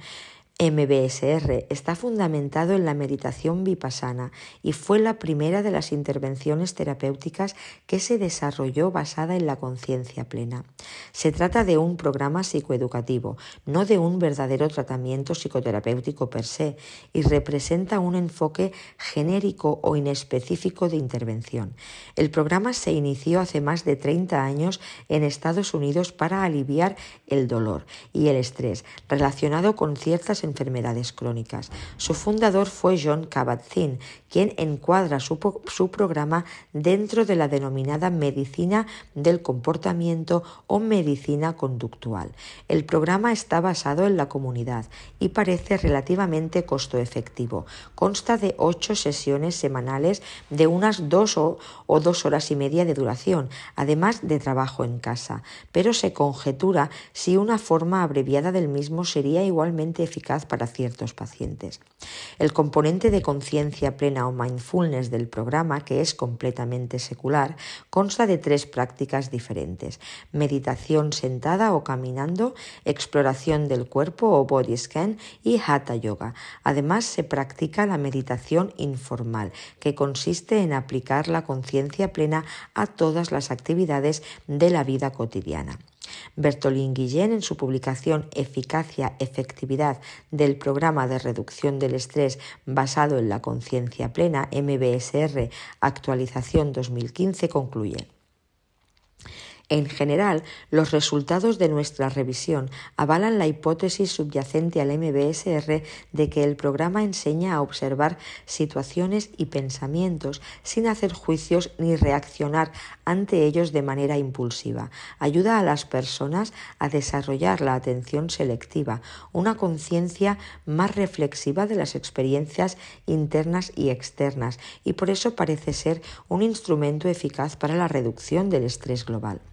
A: MBSR está fundamentado en la meditación vipassana y fue la primera de las intervenciones terapéuticas que se desarrolló basada en la conciencia plena. Se trata de un programa psicoeducativo, no de un verdadero tratamiento psicoterapéutico per se, y representa un enfoque genérico o inespecífico de intervención. El programa se inició hace más de 30 años en Estados Unidos para aliviar el dolor y el estrés relacionado con ciertas enfermedades crónicas. Su fundador fue John Kabat-Zinn, quien encuadra su, su, programa dentro de la denominada medicina del comportamiento o medicina conductual. El programa está basado en la comunidad y parece relativamente costo efectivo. Consta de ocho sesiones semanales de unas dos o, o dos horas y media de duración, además de trabajo en casa, pero se conjetura si una forma abreviada del mismo sería igualmente eficaz para ciertos pacientes. El componente de conciencia plena o mindfulness del programa, que es completamente secular, consta de tres prácticas diferentes. Meditación sentada o caminando, exploración del cuerpo o body scan y hatha yoga. Además se practica la meditación informal, que consiste en aplicar la conciencia plena a todas las actividades de la vida cotidiana. Bertolín Guillén, en su publicación Eficacia-Efectividad del Programa de Reducción del Estrés basado en la conciencia plena, MBSR, actualización 2015, concluye. En general, los resultados de nuestra revisión avalan la hipótesis subyacente al MBSR de que el programa enseña a observar situaciones y pensamientos sin hacer juicios ni reaccionar ante ellos de manera impulsiva. Ayuda a las personas a desarrollar la atención selectiva, una conciencia más reflexiva de las experiencias internas y externas, y por eso parece ser un instrumento eficaz para la reducción del estrés global.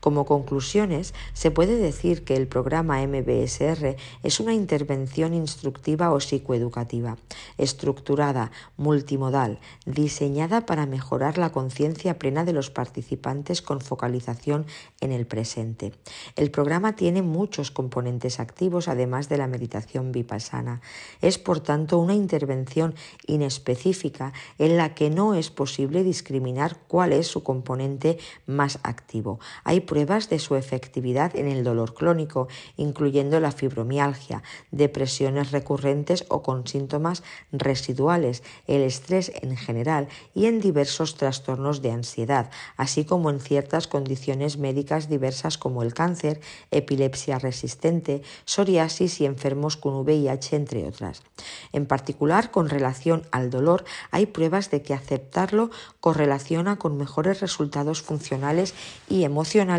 A: Como conclusiones, se puede decir que el programa MBSR es una intervención instructiva o psicoeducativa, estructurada, multimodal, diseñada para mejorar la conciencia plena de los participantes con focalización en el presente. El programa tiene muchos componentes activos además de la meditación vipassana. Es por tanto una intervención inespecífica en la que no es posible discriminar cuál es su componente más activo hay pruebas de su efectividad en el dolor crónico, incluyendo la fibromialgia, depresiones recurrentes o con síntomas residuales, el estrés en general y en diversos trastornos de ansiedad, así como en ciertas condiciones médicas diversas como el cáncer, epilepsia resistente, psoriasis y enfermos con VIH, entre otras. En particular, con relación al dolor, hay pruebas de que aceptarlo correlaciona con mejores resultados funcionales y emocionales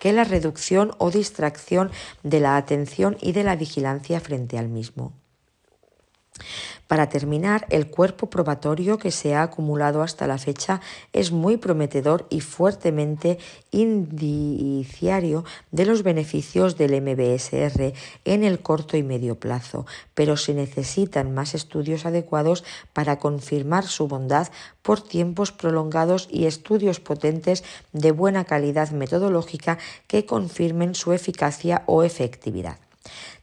A: que la reducción o distracción de la atención y de la vigilancia frente al mismo. Para terminar, el cuerpo probatorio que se ha acumulado hasta la fecha es muy prometedor y fuertemente indiciario de los beneficios del MBSR en el corto y medio plazo, pero se necesitan más estudios adecuados para confirmar su bondad por tiempos prolongados y estudios potentes de buena calidad metodológica que confirmen su eficacia o efectividad.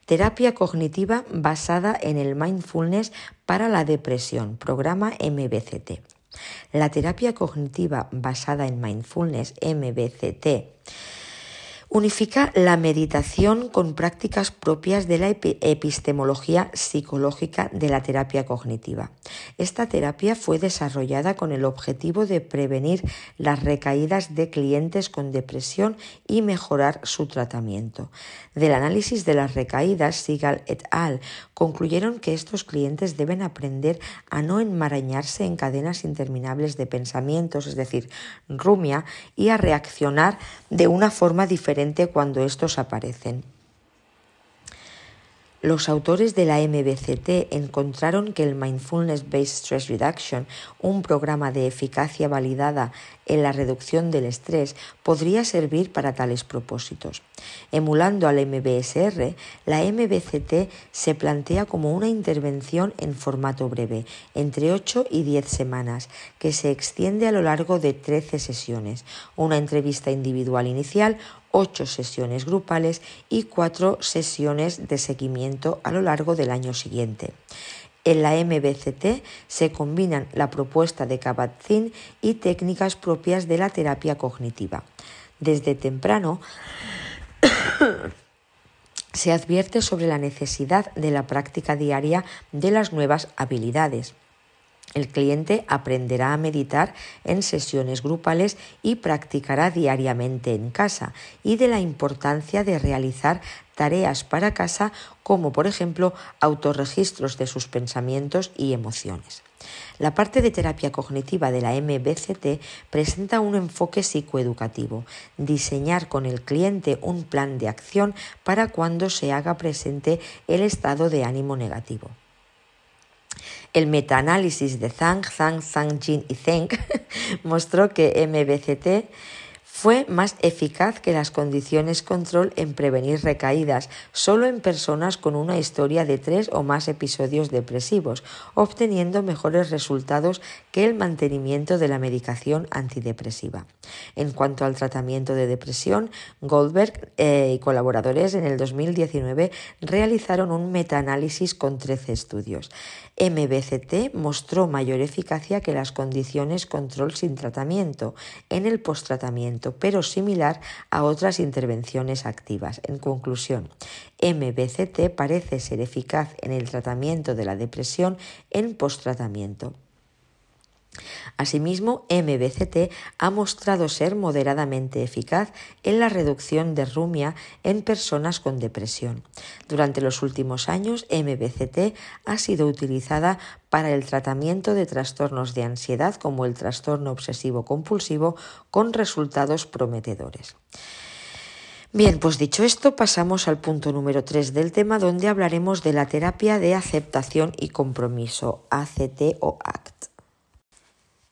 A: Terapia cognitiva basada en el mindfulness para la depresión, programa MBCT. La terapia cognitiva basada en mindfulness, MBCT, Unifica la meditación con prácticas propias de la epistemología psicológica de la terapia cognitiva. Esta terapia fue desarrollada con el objetivo de prevenir las recaídas de clientes con depresión y mejorar su tratamiento. Del análisis de las recaídas, Sigal et al. concluyeron que estos clientes deben aprender a no enmarañarse en cadenas interminables de pensamientos, es decir, rumia, y a reaccionar de una forma diferente cuando estos aparecen. Los autores de la MBCT encontraron que el Mindfulness Based Stress Reduction, un programa de eficacia validada en la reducción del estrés, podría servir para tales propósitos. Emulando al MBSR, la MBCT se plantea como una intervención en formato breve, entre 8 y 10 semanas, que se extiende a lo largo de 13 sesiones, una entrevista individual inicial, ocho sesiones grupales y cuatro sesiones de seguimiento a lo largo del año siguiente. En la MBCT se combinan la propuesta de Kabat-Zinn y técnicas propias de la terapia cognitiva. Desde temprano se advierte sobre la necesidad de la práctica diaria de las nuevas habilidades. El cliente aprenderá a meditar en sesiones grupales y practicará diariamente en casa y de la importancia de realizar tareas para casa como por ejemplo autorregistros de sus pensamientos y emociones. La parte de terapia cognitiva de la MBCT presenta un enfoque psicoeducativo, diseñar con el cliente un plan de acción para cuando se haga presente el estado de ánimo negativo. El metaanálisis de Zhang, Zhang, Zhang Jin y Zeng mostró que MBCT fue más eficaz que las condiciones control en prevenir recaídas solo en personas con una historia de tres o más episodios depresivos, obteniendo mejores resultados que el mantenimiento de la medicación antidepresiva. En cuanto al tratamiento de depresión, Goldberg eh, y colaboradores en el 2019 realizaron un metaanálisis con 13 estudios. MBCT mostró mayor eficacia que las condiciones control sin tratamiento en el posttratamiento, pero similar a otras intervenciones activas. En conclusión, MBCT parece ser eficaz en el tratamiento de la depresión en posttratamiento. Asimismo, MBCT ha mostrado ser moderadamente eficaz en la reducción de rumia en personas con depresión. Durante los últimos años, MBCT ha sido utilizada para el tratamiento de trastornos de ansiedad como el trastorno obsesivo compulsivo con resultados prometedores. Bien, pues dicho esto, pasamos al punto número 3 del tema donde hablaremos de la terapia de aceptación y compromiso, ACT o ACT.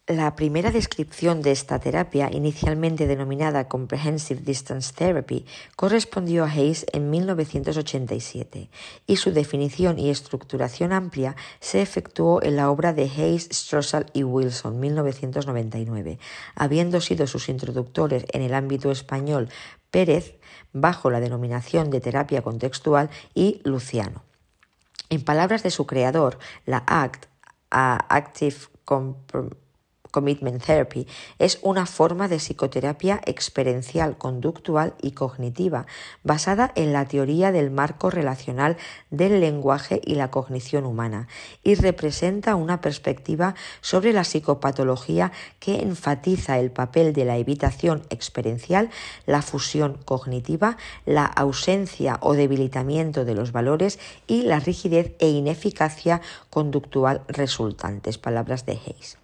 A: La primera descripción de esta terapia, inicialmente denominada Comprehensive Distance Therapy, correspondió a Hayes en 1987 y su definición y estructuración amplia se efectuó en la obra de Hayes, Strossal y Wilson 1999, habiendo sido sus introductores en el ámbito español Pérez, bajo la denominación de terapia contextual, y Luciano. En palabras de su creador, la ACT, Active Commitment Therapy, es una forma de psicoterapia experiencial, conductual y cognitiva, basada en la teoría del marco relacional del lenguaje y la cognición humana, y representa una perspectiva sobre la psicopatología que enfatiza el papel de la evitación experiencial, la fusión cognitiva, la ausencia o debilitamiento de los valores y la rigidez e ineficacia conductual resultantes. Palabras de Hayes.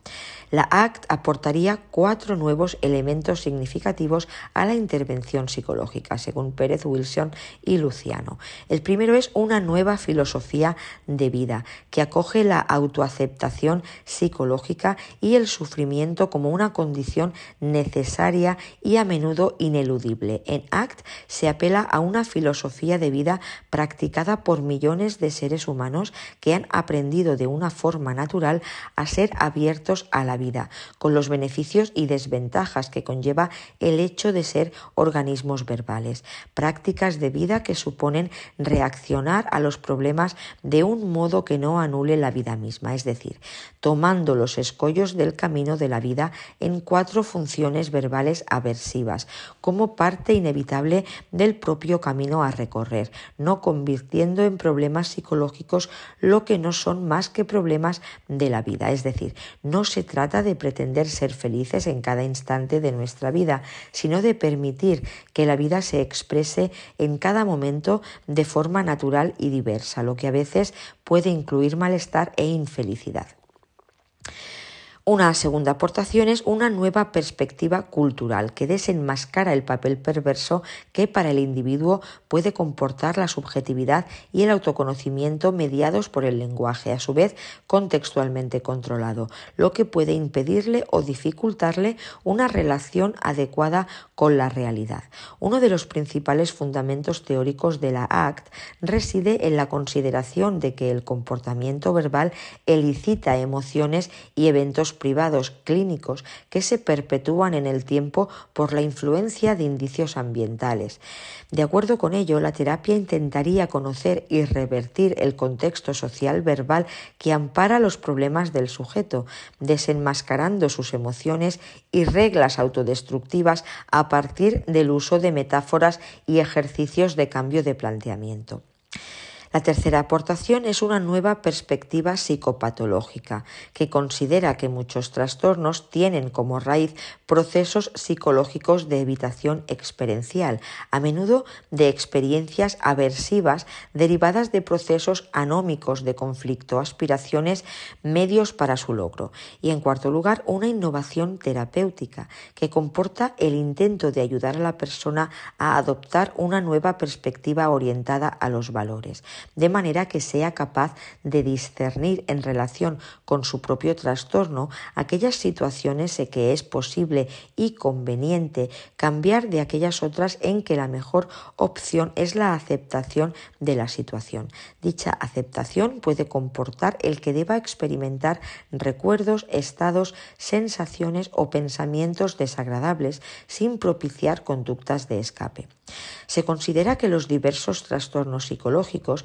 A: La ACT aportaría cuatro nuevos elementos significativos a la intervención psicológica, según Pérez Wilson y Luciano. El primero es una nueva filosofía de vida que acoge la autoaceptación psicológica y el sufrimiento como una condición necesaria y a menudo ineludible. En ACT se apela a una filosofía de vida practicada por millones de seres humanos que han aprendido de una forma natural a ser abiertos a la vida, con los beneficios y desventajas que conlleva el hecho de ser organismos verbales, prácticas de vida que suponen reaccionar a los problemas de un modo que no anule la vida misma, es decir, tomando los escollos del camino de la vida en cuatro funciones verbales aversivas, como parte inevitable del propio camino a recorrer, no convirtiendo en problemas psicológicos lo que no son más que problemas de la vida, es decir, no se trata de pretender ser felices en cada instante de nuestra vida, sino de permitir que la vida se exprese en cada momento de forma natural y diversa, lo que a veces puede incluir malestar e infelicidad. Una segunda aportación es una nueva perspectiva cultural que desenmascara el papel perverso que para el individuo puede comportar la subjetividad y el autoconocimiento mediados por el lenguaje, a su vez contextualmente controlado, lo que puede impedirle o dificultarle una relación adecuada con la realidad. Uno de los principales fundamentos teóricos de la ACT reside en la consideración de que el comportamiento verbal elicita emociones y eventos privados clínicos que se perpetúan en el tiempo por la influencia de indicios ambientales. De acuerdo con ello, la terapia intentaría conocer y revertir el contexto social verbal que ampara los problemas del sujeto, desenmascarando sus emociones y reglas autodestructivas a partir del uso de metáforas y ejercicios de cambio de planteamiento. La tercera aportación es una nueva perspectiva psicopatológica que considera que muchos trastornos tienen como raíz procesos psicológicos de evitación experiencial, a menudo de experiencias aversivas derivadas de procesos anómicos de conflicto, aspiraciones, medios para su logro. Y en cuarto lugar, una innovación terapéutica que comporta el intento de ayudar a la persona a adoptar una nueva perspectiva orientada a los valores de manera que sea capaz de discernir en relación con su propio trastorno aquellas situaciones en que es posible y conveniente cambiar de aquellas otras en que la mejor opción es la aceptación de la situación. Dicha aceptación puede comportar el que deba experimentar recuerdos, estados, sensaciones o pensamientos desagradables sin propiciar conductas de escape. Se considera que los diversos trastornos psicológicos,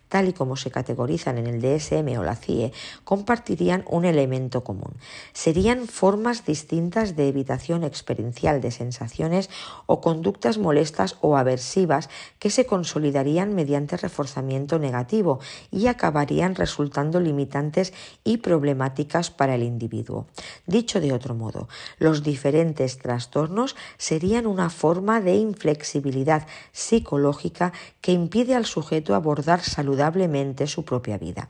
A: tal y como se categorizan en el DSM o la CIE, compartirían un elemento común. Serían formas distintas de evitación experiencial de sensaciones o conductas molestas o aversivas que se consolidarían mediante reforzamiento negativo y acabarían resultando limitantes y problemáticas para el individuo. Dicho de otro modo, los diferentes trastornos serían una forma de inflexibilidad psicológica que impide al sujeto abordar saludablemente su propia vida.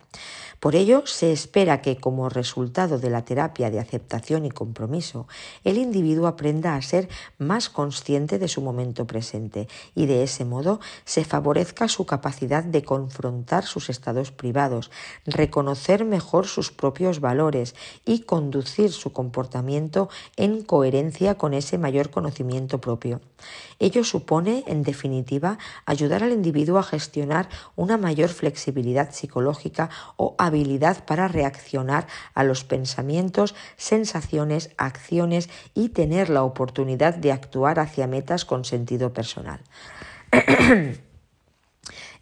A: Por ello, se espera que, como resultado de la terapia de aceptación y compromiso, el individuo aprenda a ser más consciente de su momento presente y de ese modo se favorezca su capacidad de confrontar sus estados privados, reconocer mejor sus propios valores y conducir su comportamiento en coherencia con ese mayor conocimiento propio. Ello supone, en definitiva, ayudar al individuo a gestionar una mayor flexibilidad psicológica o habilidad para reaccionar a los pensamientos, sensaciones, acciones y tener la oportunidad de actuar hacia metas con sentido personal.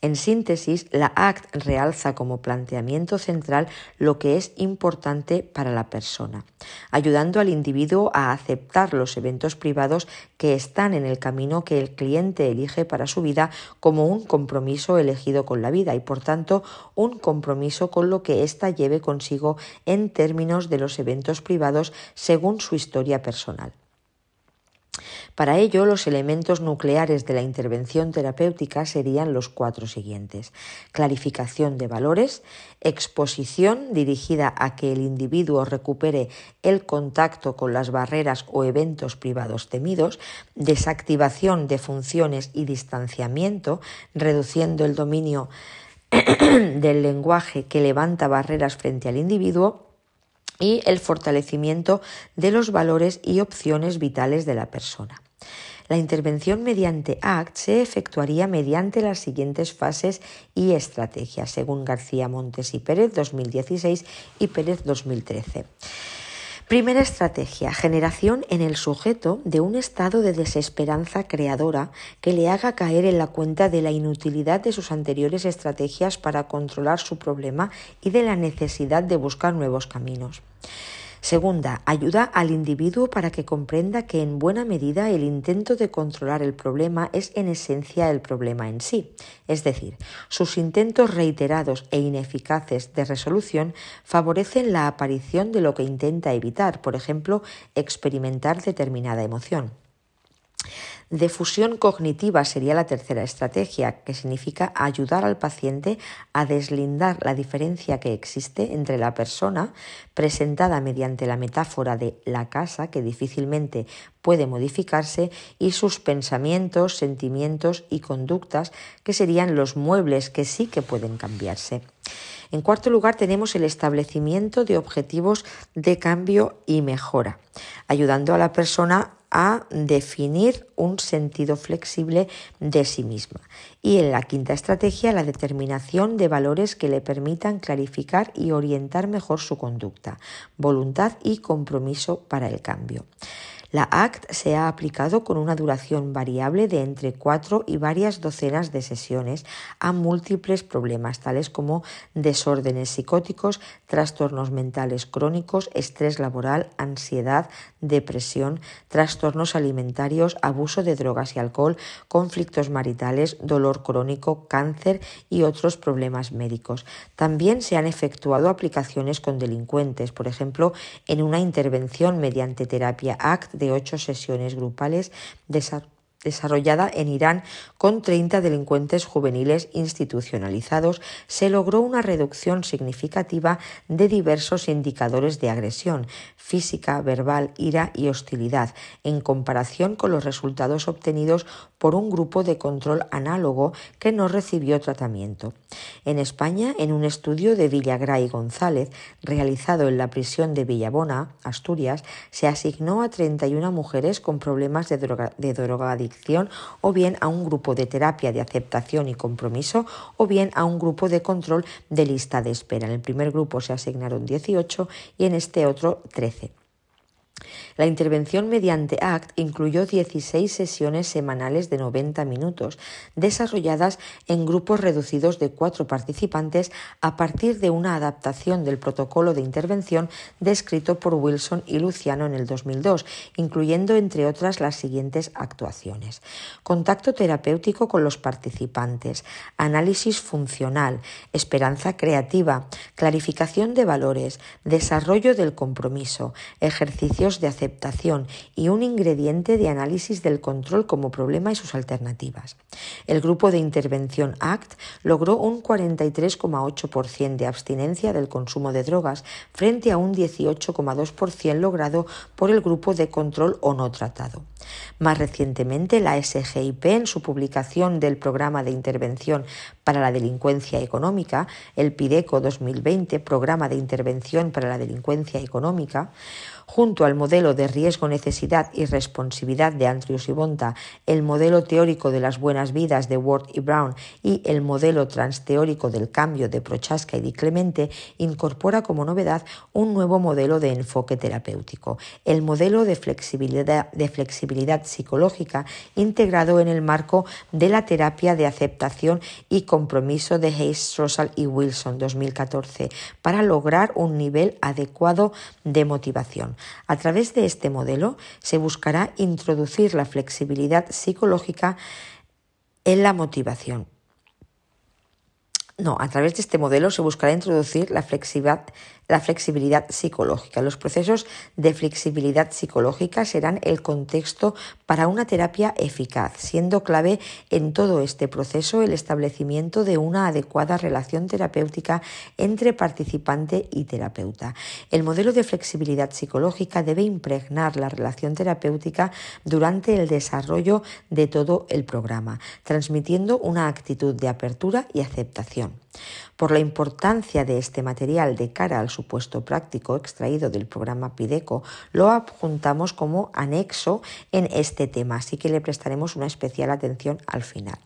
A: En síntesis, la ACT realza como planteamiento central lo que es importante para la persona, ayudando al individuo a aceptar los eventos privados que están en el camino que el cliente elige para su vida como un compromiso elegido con la vida y, por tanto, un compromiso con lo que ésta lleve consigo en términos de los eventos privados según su historia personal. Para ello, los elementos nucleares de la intervención terapéutica serían los cuatro siguientes. Clarificación de valores, exposición dirigida a que el individuo recupere el contacto con las barreras o eventos privados temidos, desactivación de funciones y distanciamiento, reduciendo el dominio del lenguaje que levanta barreras frente al individuo, y el fortalecimiento de los valores y opciones vitales de la persona. La intervención mediante ACT se efectuaría mediante las siguientes fases y estrategias, según García Montes y Pérez 2016 y Pérez 2013. Primera estrategia, generación en el sujeto de un estado de desesperanza creadora que le haga caer en la cuenta de la inutilidad de sus anteriores estrategias para controlar su problema y de la necesidad de buscar nuevos caminos. Segunda, ayuda al individuo para que comprenda que en buena medida el intento de controlar el problema es en esencia el problema en sí. Es decir, sus intentos reiterados e ineficaces de resolución favorecen la aparición de lo que intenta evitar, por ejemplo, experimentar determinada emoción. De fusión cognitiva sería la tercera estrategia, que significa ayudar al paciente a deslindar la diferencia que existe entre la persona, presentada mediante la metáfora de la casa, que difícilmente puede modificarse, y sus pensamientos, sentimientos y conductas, que serían los muebles que sí que pueden cambiarse. En cuarto lugar, tenemos el establecimiento de objetivos de cambio y mejora, ayudando a la persona a definir un sentido flexible de sí misma. Y en la quinta estrategia, la determinación de valores que le permitan clarificar y orientar mejor su conducta, voluntad y compromiso para el cambio. La ACT se ha aplicado con una duración variable de entre cuatro y varias docenas de sesiones a múltiples problemas, tales como desórdenes psicóticos, trastornos mentales crónicos, estrés laboral, ansiedad, depresión, trastornos alimentarios, abuso de drogas y alcohol, conflictos maritales, dolor crónico, cáncer y otros problemas médicos. También se han efectuado aplicaciones con delincuentes, por ejemplo, en una intervención mediante terapia ACT de ocho sesiones grupales desarrollada en Irán con 30 delincuentes juveniles institucionalizados, se logró una reducción significativa de diversos indicadores de agresión física, verbal, ira y hostilidad, en comparación con los resultados obtenidos por un grupo de control análogo que no recibió tratamiento. En España, en un estudio de Villagra y González, realizado en la prisión de Villabona, Asturias, se asignó a 31 mujeres con problemas de, de drogadicción o bien a un grupo de terapia de aceptación y compromiso o bien a un grupo de control de lista de espera. En el primer grupo se asignaron 18 y en este otro 13. La intervención mediante ACT incluyó 16 sesiones semanales de 90 minutos, desarrolladas en grupos reducidos de cuatro participantes a partir de una adaptación del protocolo de intervención descrito por Wilson y Luciano en el 2002, incluyendo entre otras las siguientes actuaciones. Contacto terapéutico con los participantes, análisis funcional, esperanza creativa, clarificación de valores, desarrollo del compromiso, ejercicios de aceptación y un ingrediente de análisis del control como problema y sus alternativas. El grupo de intervención ACT logró un 43,8% de abstinencia del consumo de drogas frente a un 18,2% logrado por el grupo de control o no tratado. Más recientemente, la SGIP, en su publicación del Programa de Intervención para la Delincuencia Económica, el PIDECO 2020, Programa de Intervención para la Delincuencia Económica, Junto al modelo de riesgo, necesidad y responsividad de Andrews y Bonta, el modelo teórico de las buenas vidas de Ward y Brown y el modelo transteórico del cambio de Prochaska y Di Clemente, incorpora como novedad un nuevo modelo de enfoque terapéutico, el modelo de flexibilidad, de flexibilidad psicológica integrado en el marco de la terapia de aceptación y compromiso de Hayes, Rosal y Wilson 2014 para lograr un nivel adecuado de motivación. A través de este modelo se buscará introducir la flexibilidad psicológica en la motivación. No, a través de este modelo se buscará introducir la flexibilidad la flexibilidad psicológica. Los procesos de flexibilidad psicológica serán el contexto para una terapia eficaz, siendo clave en todo este proceso el establecimiento de una adecuada relación terapéutica entre participante y terapeuta. El modelo de flexibilidad psicológica debe impregnar la relación terapéutica durante el desarrollo de todo el programa, transmitiendo una actitud de apertura y aceptación. Por la importancia de este material de cara al supuesto práctico extraído del programa Pideco, lo adjuntamos como anexo en este tema, así que le prestaremos una especial atención al final.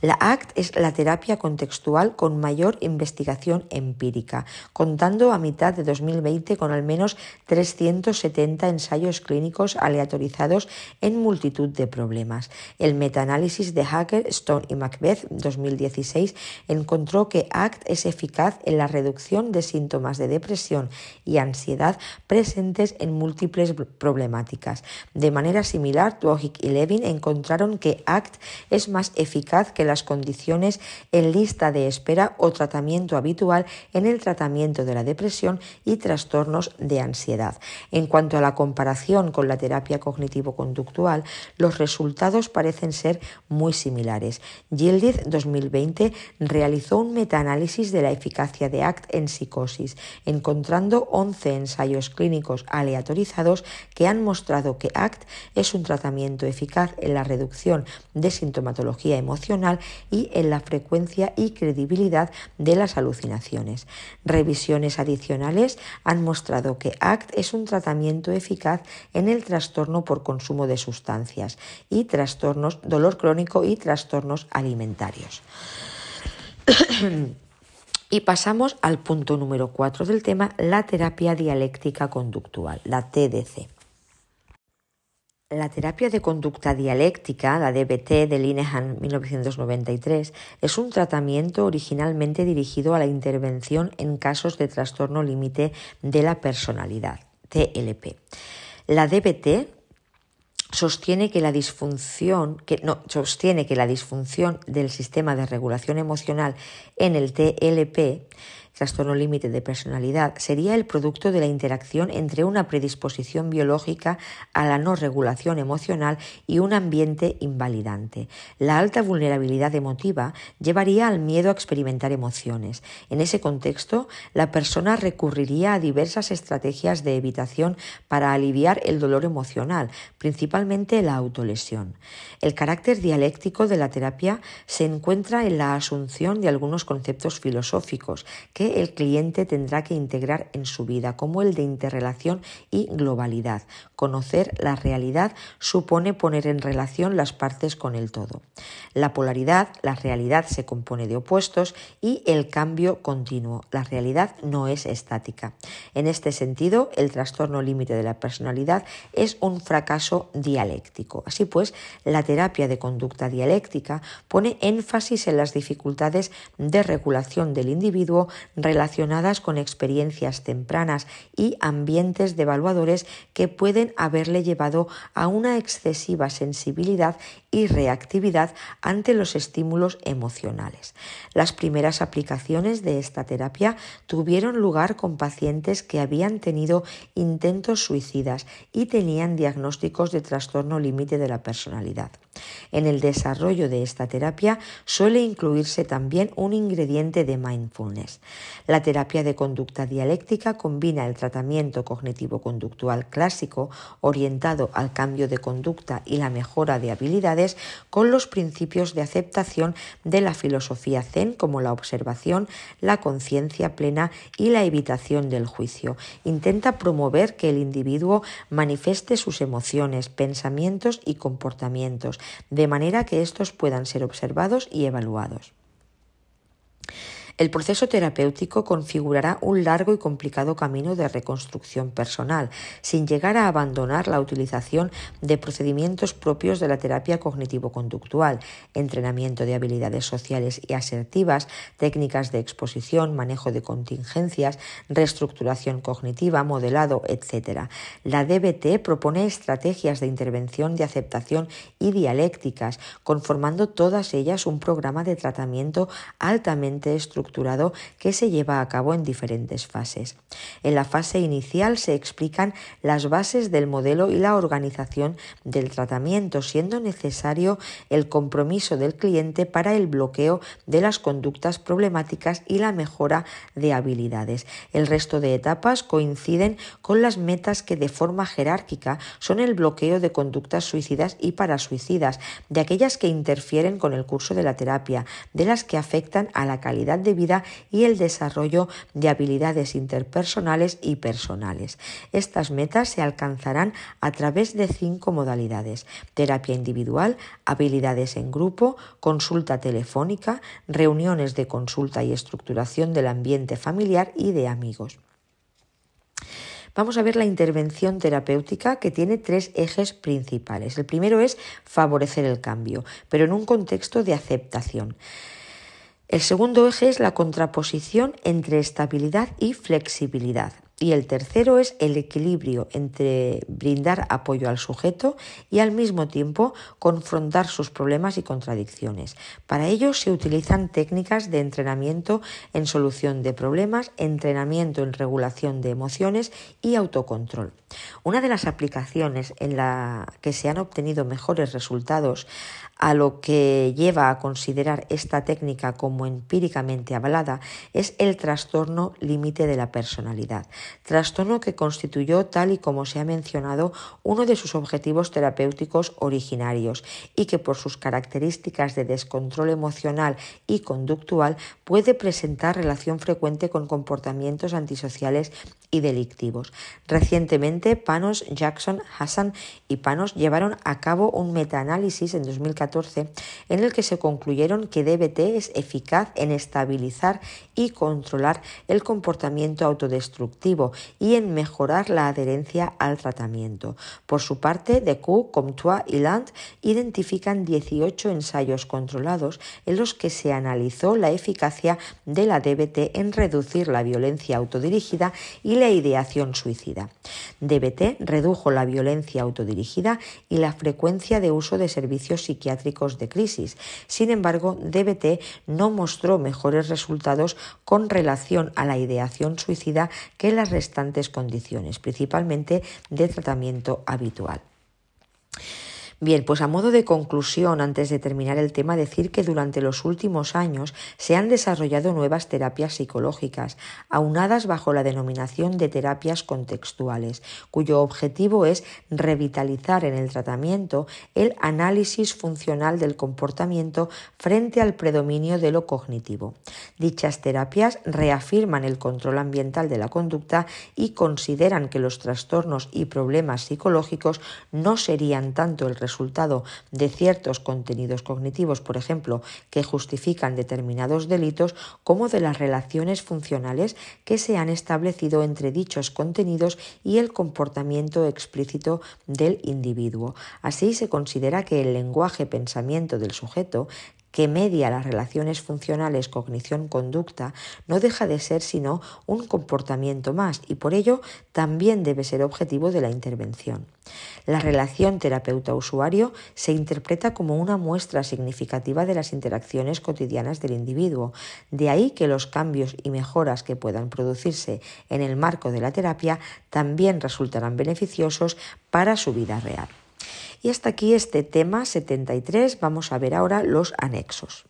A: La ACT es la terapia contextual con mayor investigación empírica, contando a mitad de 2020 con al menos 370 ensayos clínicos aleatorizados en multitud de problemas. El metaanálisis de Hacker, Stone y Macbeth 2016 encontró que ACT es eficaz en la reducción de síntomas de depresión y ansiedad presentes en múltiples problemáticas. De manera similar, Tuojic y Levin encontraron que ACT es más eficaz que las condiciones en lista de espera o tratamiento habitual en el tratamiento de la depresión y trastornos de ansiedad. En cuanto a la comparación con la terapia cognitivo-conductual, los resultados parecen ser muy similares. Yildiz 2020 realizó un metaanálisis de la eficacia de ACT en psicosis, encontrando 11 ensayos clínicos aleatorizados que han mostrado que ACT es un tratamiento eficaz en la reducción de sintomatología emocional y en la frecuencia y credibilidad de las alucinaciones. Revisiones adicionales han mostrado que ACT es un tratamiento eficaz en el trastorno por consumo de sustancias y trastornos, dolor crónico y trastornos alimentarios. Y pasamos al punto número 4 del tema, la terapia dialéctica conductual, la TDC. La terapia de conducta dialéctica, la DBT de Linehan 1993, es un tratamiento originalmente dirigido a la intervención en casos de trastorno límite de la personalidad, TLP. La DBT sostiene que la disfunción, que, no, sostiene que la disfunción del sistema de regulación emocional en el TLP trastorno límite de personalidad, sería el producto de la interacción entre una predisposición biológica a la no regulación emocional y un ambiente invalidante. La alta vulnerabilidad emotiva llevaría al miedo a experimentar emociones. En ese contexto, la persona recurriría a diversas estrategias de evitación para aliviar el dolor emocional, principalmente la autolesión. El carácter dialéctico de la terapia se encuentra en la asunción de algunos conceptos filosóficos que el cliente tendrá que integrar en su vida, como el de interrelación y globalidad. Conocer la realidad supone poner en relación las partes con el todo. La polaridad, la realidad se compone de opuestos y el cambio continuo. La realidad no es estática. En este sentido, el trastorno límite de la personalidad es un fracaso dialéctico. Así pues, la terapia de conducta dialéctica pone énfasis en las dificultades de regulación del individuo relacionadas con experiencias tempranas y ambientes devaluadores que pueden haberle llevado a una excesiva sensibilidad y reactividad ante los estímulos emocionales. Las primeras aplicaciones de esta terapia tuvieron lugar con pacientes que habían tenido intentos suicidas y tenían diagnósticos de trastorno límite de la personalidad. En el desarrollo de esta terapia suele incluirse también un ingrediente de mindfulness. La terapia de conducta dialéctica combina el tratamiento cognitivo-conductual clásico orientado al cambio de conducta y la mejora de habilidades con los principios de aceptación de la filosofía zen como la observación, la conciencia plena y la evitación del juicio. Intenta promover que el individuo manifieste sus emociones, pensamientos y comportamientos, de manera que estos puedan ser observados y evaluados. El proceso terapéutico configurará un largo y complicado camino de reconstrucción personal, sin llegar a abandonar la utilización de procedimientos propios de la terapia cognitivo-conductual, entrenamiento de habilidades sociales y asertivas, técnicas de exposición, manejo de contingencias, reestructuración cognitiva, modelado, etc. La DBT propone estrategias de intervención de aceptación y dialécticas, conformando todas ellas un programa de tratamiento altamente estructurado que se lleva a cabo en diferentes fases. En la fase inicial se explican las bases del modelo y la organización del tratamiento, siendo necesario el compromiso del cliente para el bloqueo de las conductas problemáticas y la mejora de habilidades. El resto de etapas coinciden con las metas que de forma jerárquica son el bloqueo de conductas suicidas y parasuicidas, de aquellas que interfieren con el curso de la terapia, de las que afectan a la calidad de vida y el desarrollo de habilidades interpersonales y personales. Estas metas se alcanzarán a través de cinco modalidades. Terapia individual, habilidades en grupo, consulta telefónica, reuniones de consulta y estructuración del ambiente familiar y de amigos. Vamos a ver la intervención terapéutica que tiene tres ejes principales. El primero es favorecer el cambio, pero en un contexto de aceptación. El segundo eje es la contraposición entre estabilidad y flexibilidad. Y el tercero es el equilibrio entre brindar apoyo al sujeto y al mismo tiempo confrontar sus problemas y contradicciones. Para ello se utilizan técnicas de entrenamiento en solución de problemas, entrenamiento en regulación de emociones y autocontrol. Una de las aplicaciones en la que se han obtenido mejores resultados a lo que lleva a considerar esta técnica como empíricamente avalada es el trastorno límite de la personalidad, trastorno que constituyó, tal y como se ha mencionado, uno de sus objetivos terapéuticos originarios y que por sus características de descontrol emocional y conductual puede presentar relación frecuente con comportamientos antisociales y delictivos. Recientemente, Panos, Jackson, Hassan y Panos llevaron a cabo un metaanálisis en 2014 en el que se concluyeron que DBT es eficaz en estabilizar y controlar el comportamiento autodestructivo y en mejorar la adherencia al tratamiento. Por su parte, Decoux, Comtois y Land identifican 18 ensayos controlados en los que se analizó la eficacia de la DBT en reducir la violencia autodirigida y la ideación suicida. DBT redujo la violencia autodirigida y la frecuencia de uso de servicios psiquiátricos de crisis. Sin embargo, DBT no mostró mejores resultados con relación a la ideación suicida que las restantes condiciones, principalmente de tratamiento habitual. Bien, pues a modo de conclusión, antes de terminar el tema, decir que durante los últimos años se han desarrollado nuevas terapias psicológicas, aunadas bajo la denominación de terapias contextuales, cuyo objetivo es revitalizar en el tratamiento el análisis funcional del comportamiento frente al predominio de lo cognitivo. Dichas terapias reafirman el control ambiental de la conducta y consideran que los trastornos y problemas psicológicos no serían tanto el resultado resultado de ciertos contenidos cognitivos, por ejemplo, que justifican determinados delitos, como de las relaciones funcionales que se han establecido entre dichos contenidos y el comportamiento explícito del individuo. Así se considera que el lenguaje-pensamiento del sujeto que media las relaciones funcionales cognición-conducta, no deja de ser sino un comportamiento más y por ello también debe ser objetivo de la intervención. La relación terapeuta-usuario se interpreta como una muestra significativa de las interacciones cotidianas del individuo, de ahí que los cambios y mejoras que puedan producirse en el marco de la terapia también resultarán beneficiosos para su vida real. Y hasta aquí este tema 73. Vamos a ver ahora los anexos.